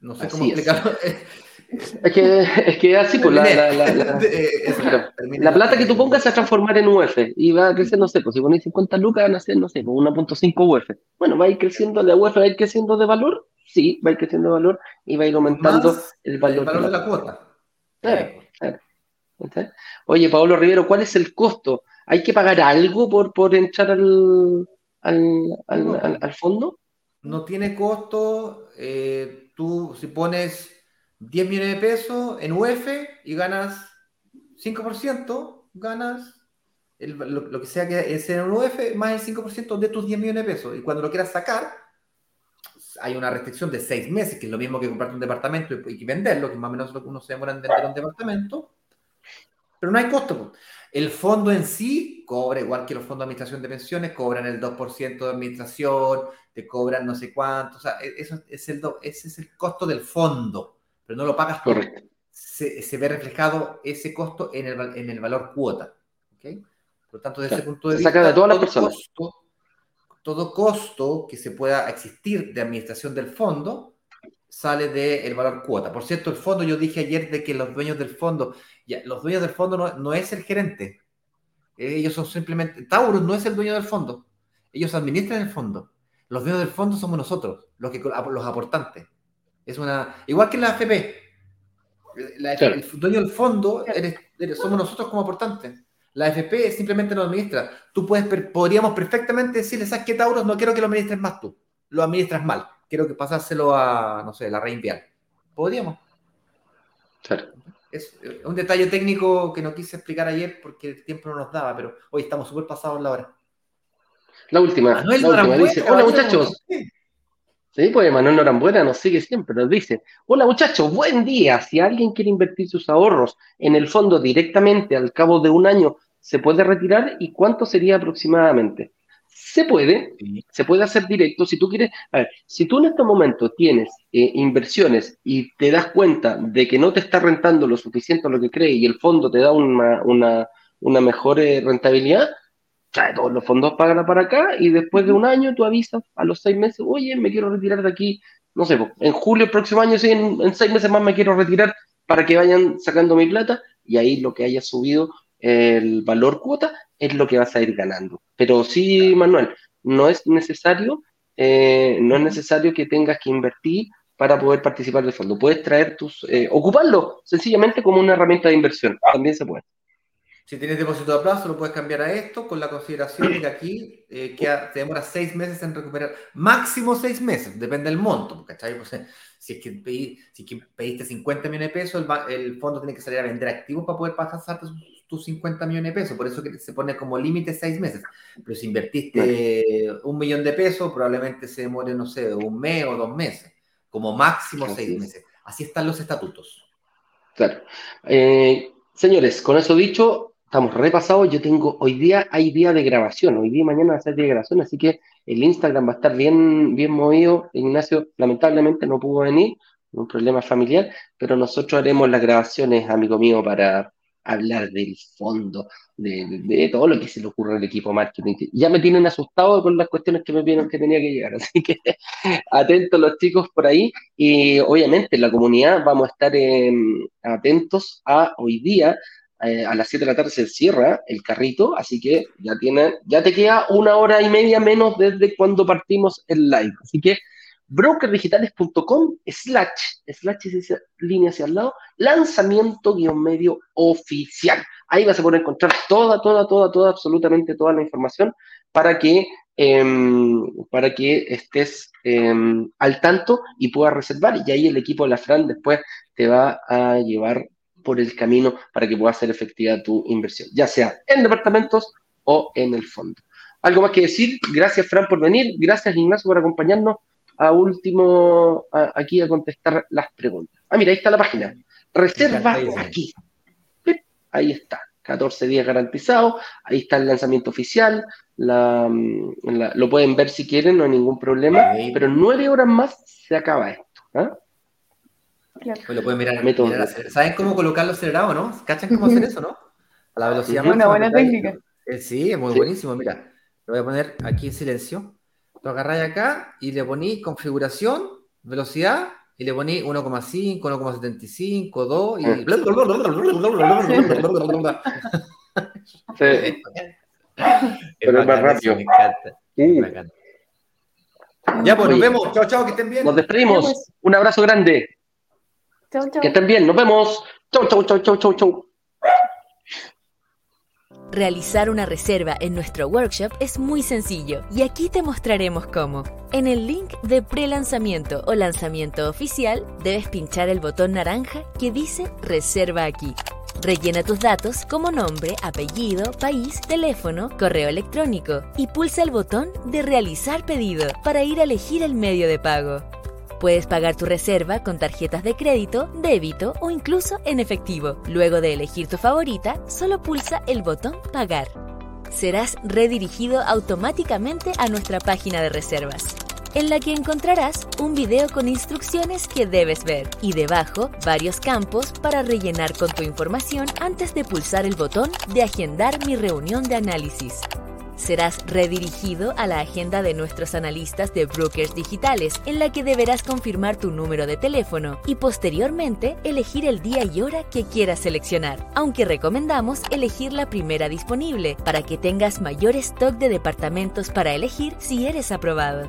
D: No sé cómo explicarlo.
A: Es que, es que así, pues la, la, la, la, plata que tú pongas se va a transformar en UF y va a crecer, no sé, pues si pones 50 lucas van a ser, no sé, 1.5 pues UF. Bueno, va a ir creciendo, la UF va a ir creciendo de valor sí, va a ir creciendo el valor y va a ir aumentando el valor,
D: de la cuota.
A: Claro, claro. Oye, Pablo Rivero, ¿cuál es el costo? ¿Hay que pagar algo por, por entrar al, al, fondo?
D: No tiene costo. Eh, tú, si pones 10 millones de pesos en UF y ganas 5%, ganas lo, que sea que es en UF más el 5% de tus 10 millones de pesos. Y cuando lo quieras sacar, hay una restricción de seis meses, que es lo mismo que comprarte un departamento y, venderlo, que más o menos lo que uno se demora en vender un departamento, pero no hay costo. El fondo en sí cobra, igual que los fondos de administración de pensiones, cobran el 2% de administración, te cobran no sé cuánto, o sea, e, eso es el ese es el costo del fondo, pero no lo pagas Se, se, ve reflejado ese costo en el, en el valor cuota. ¿okay? Por lo tanto, desde ese punto de
A: vista, de todas las personas
D: todo costo que se pueda existir de administración del fondo sale del valor cuota. Por cierto, el fondo, yo dije ayer de que los dueños del fondo, ya, los dueños del fondo no, es el gerente. Ellos son simplemente, Taurus no es el dueño del fondo. Ellos administran el fondo. Los dueños del fondo somos nosotros, los, que, los aportantes. Es una, igual que la AFP. El dueño del fondo somos nosotros como aportantes. La FP simplemente no administra. Tú puedes, podríamos perfectamente decirle, ¿sabes qué, Tauros? No quiero que lo administres más tú. Lo administras mal. Quiero que pasárselo a, no sé, la reinvial. Podríamos.
A: Claro.
D: Es un detalle técnico que no quise explicar ayer porque el tiempo no nos daba, pero hoy estamos súper pasados la hora.
A: La última. Manuel la última dice, hola muchachos. Sí, pues Manuel Norambuena nos sigue siempre, nos dice, hola muchachos, buen día. Si alguien quiere invertir sus ahorros en el fondo directamente al cabo de un año se puede retirar y cuánto sería aproximadamente. Se puede, se puede hacer directo. Si tú quieres, a ver, si tú en este momento tienes eh, inversiones y te das cuenta de que no te está rentando lo suficiente lo que crees y el fondo te da una, una, una mejor eh, rentabilidad, trae todos los fondos, págala para acá y después de un año tú avisas a los seis meses, oye, me quiero retirar de aquí, no sé, en julio el próximo año, sí, en, seis meses más me quiero retirar para que vayan sacando mi plata y ahí lo que haya subido el valor cuota es lo que vas a ir ganando. Pero sí, Manuel, no es necesario, eh, no es necesario que tengas que invertir para poder participar del fondo. Puedes traer tus, eh, ocuparlo sencillamente como una herramienta de inversión. También se puede.
D: Si tienes depósito de plazo, lo puedes cambiar a esto con la consideración de que aquí eh, te demora seis meses en recuperar, máximo seis meses, depende del monto, ¿cachai? Pues, si, es que si pediste 50 millones de pesos, el, fondo tiene que salir a vender activos para poder pasar tus 50 millones de pesos, por eso que se pone como límite seis meses. Pero si invertiste un millón de pesos, probablemente se demore, no sé, un mes o dos meses, como máximo seis meses. Así están los estatutos.
A: Claro. Eh, señores, con eso dicho, estamos repasados. Yo tengo, hoy día hay día de grabación, hoy día y mañana va a ser día de grabación, así que el Instagram va a estar bien, bien movido. Ignacio, lamentablemente, no pudo venir, un problema familiar, pero nosotros haremos las grabaciones, amigo mío, para hablar del fondo, de, todo lo que se le ocurre al equipo marketing. Ya me tienen asustado con las cuestiones que me vieron que tenía que llegar, así que atentos los chicos por ahí. Y obviamente en la comunidad vamos a estar atentos a hoy día eh, a las 7 de la tarde se cierra el carrito, así que ya, tiene, ya te queda una hora y media menos desde cuando partimos el live. Así que brokerdigitales.com slash, slash es línea hacia el lado, lanzamiento guion medio oficial. Ahí vas a poder encontrar toda, toda, toda, toda, absolutamente toda la información para que, em, para que estés em, al tanto y puedas reservar. Y ahí el equipo de la Fran después te va a llevar por el camino para que pueda ser efectiva tu inversión, ya sea en departamentos o en el fondo. ¿Algo más que decir? Gracias, Fran, por venir. Gracias, Ignacio, por acompañarnos a último aquí a contestar las preguntas. Ah, mira, ahí está la página. Reserva aquí. Ahí está. 14 días garantizados. Ahí está el lanzamiento oficial. lo pueden ver si quieren, no hay ningún problema. Pero en nueve horas más se acaba esto. ¿Ah?
D: Pues lo pueden mirar, ¿Saben cómo colocarlo acelerado, no? ¿Cachan cómo hacer eso, no? A la velocidad
C: Es una buena técnica.
D: Eh, sí, es muy buenísimo. Mira, lo voy a poner aquí en silencio. Lo agarráis acá y le poní configuración, velocidad, y le poní 1,5, 1,75, 2 y.
A: Sí. Pero es más rápido. Me encanta. Me encanta.
D: Ya, pues nos vemos. Chao, chao, que estén bien.
A: Nos despedimos. Un abrazo grande. Que estén bien, nos vemos. Chau, chau, chau, chau, chau, chau.
E: Realizar una reserva en nuestro workshop es muy sencillo y aquí te mostraremos cómo. En el link de pre-lanzamiento o lanzamiento oficial debes pinchar el botón naranja que dice Reserva aquí. Rellena tus datos como nombre, apellido, país, teléfono, correo electrónico y pulsa el botón de Realizar pedido para ir a elegir el medio de pago. Puedes pagar tu reserva con tarjetas de crédito, débito o incluso en efectivo. Luego de elegir tu favorita, solo pulsa el botón Pagar. Serás redirigido automáticamente a nuestra página de reservas, en la que encontrarás un video con instrucciones que debes ver y debajo varios campos para rellenar con tu información antes de pulsar el botón de Agendar mi reunión de análisis. Serás redirigido a la agenda de nuestros analistas de brokers digitales, en la que deberás confirmar tu número de teléfono y posteriormente elegir el día y hora que quieras seleccionar, aunque recomendamos elegir la primera disponible para que tengas mayor stock de departamentos para elegir si eres aprobado.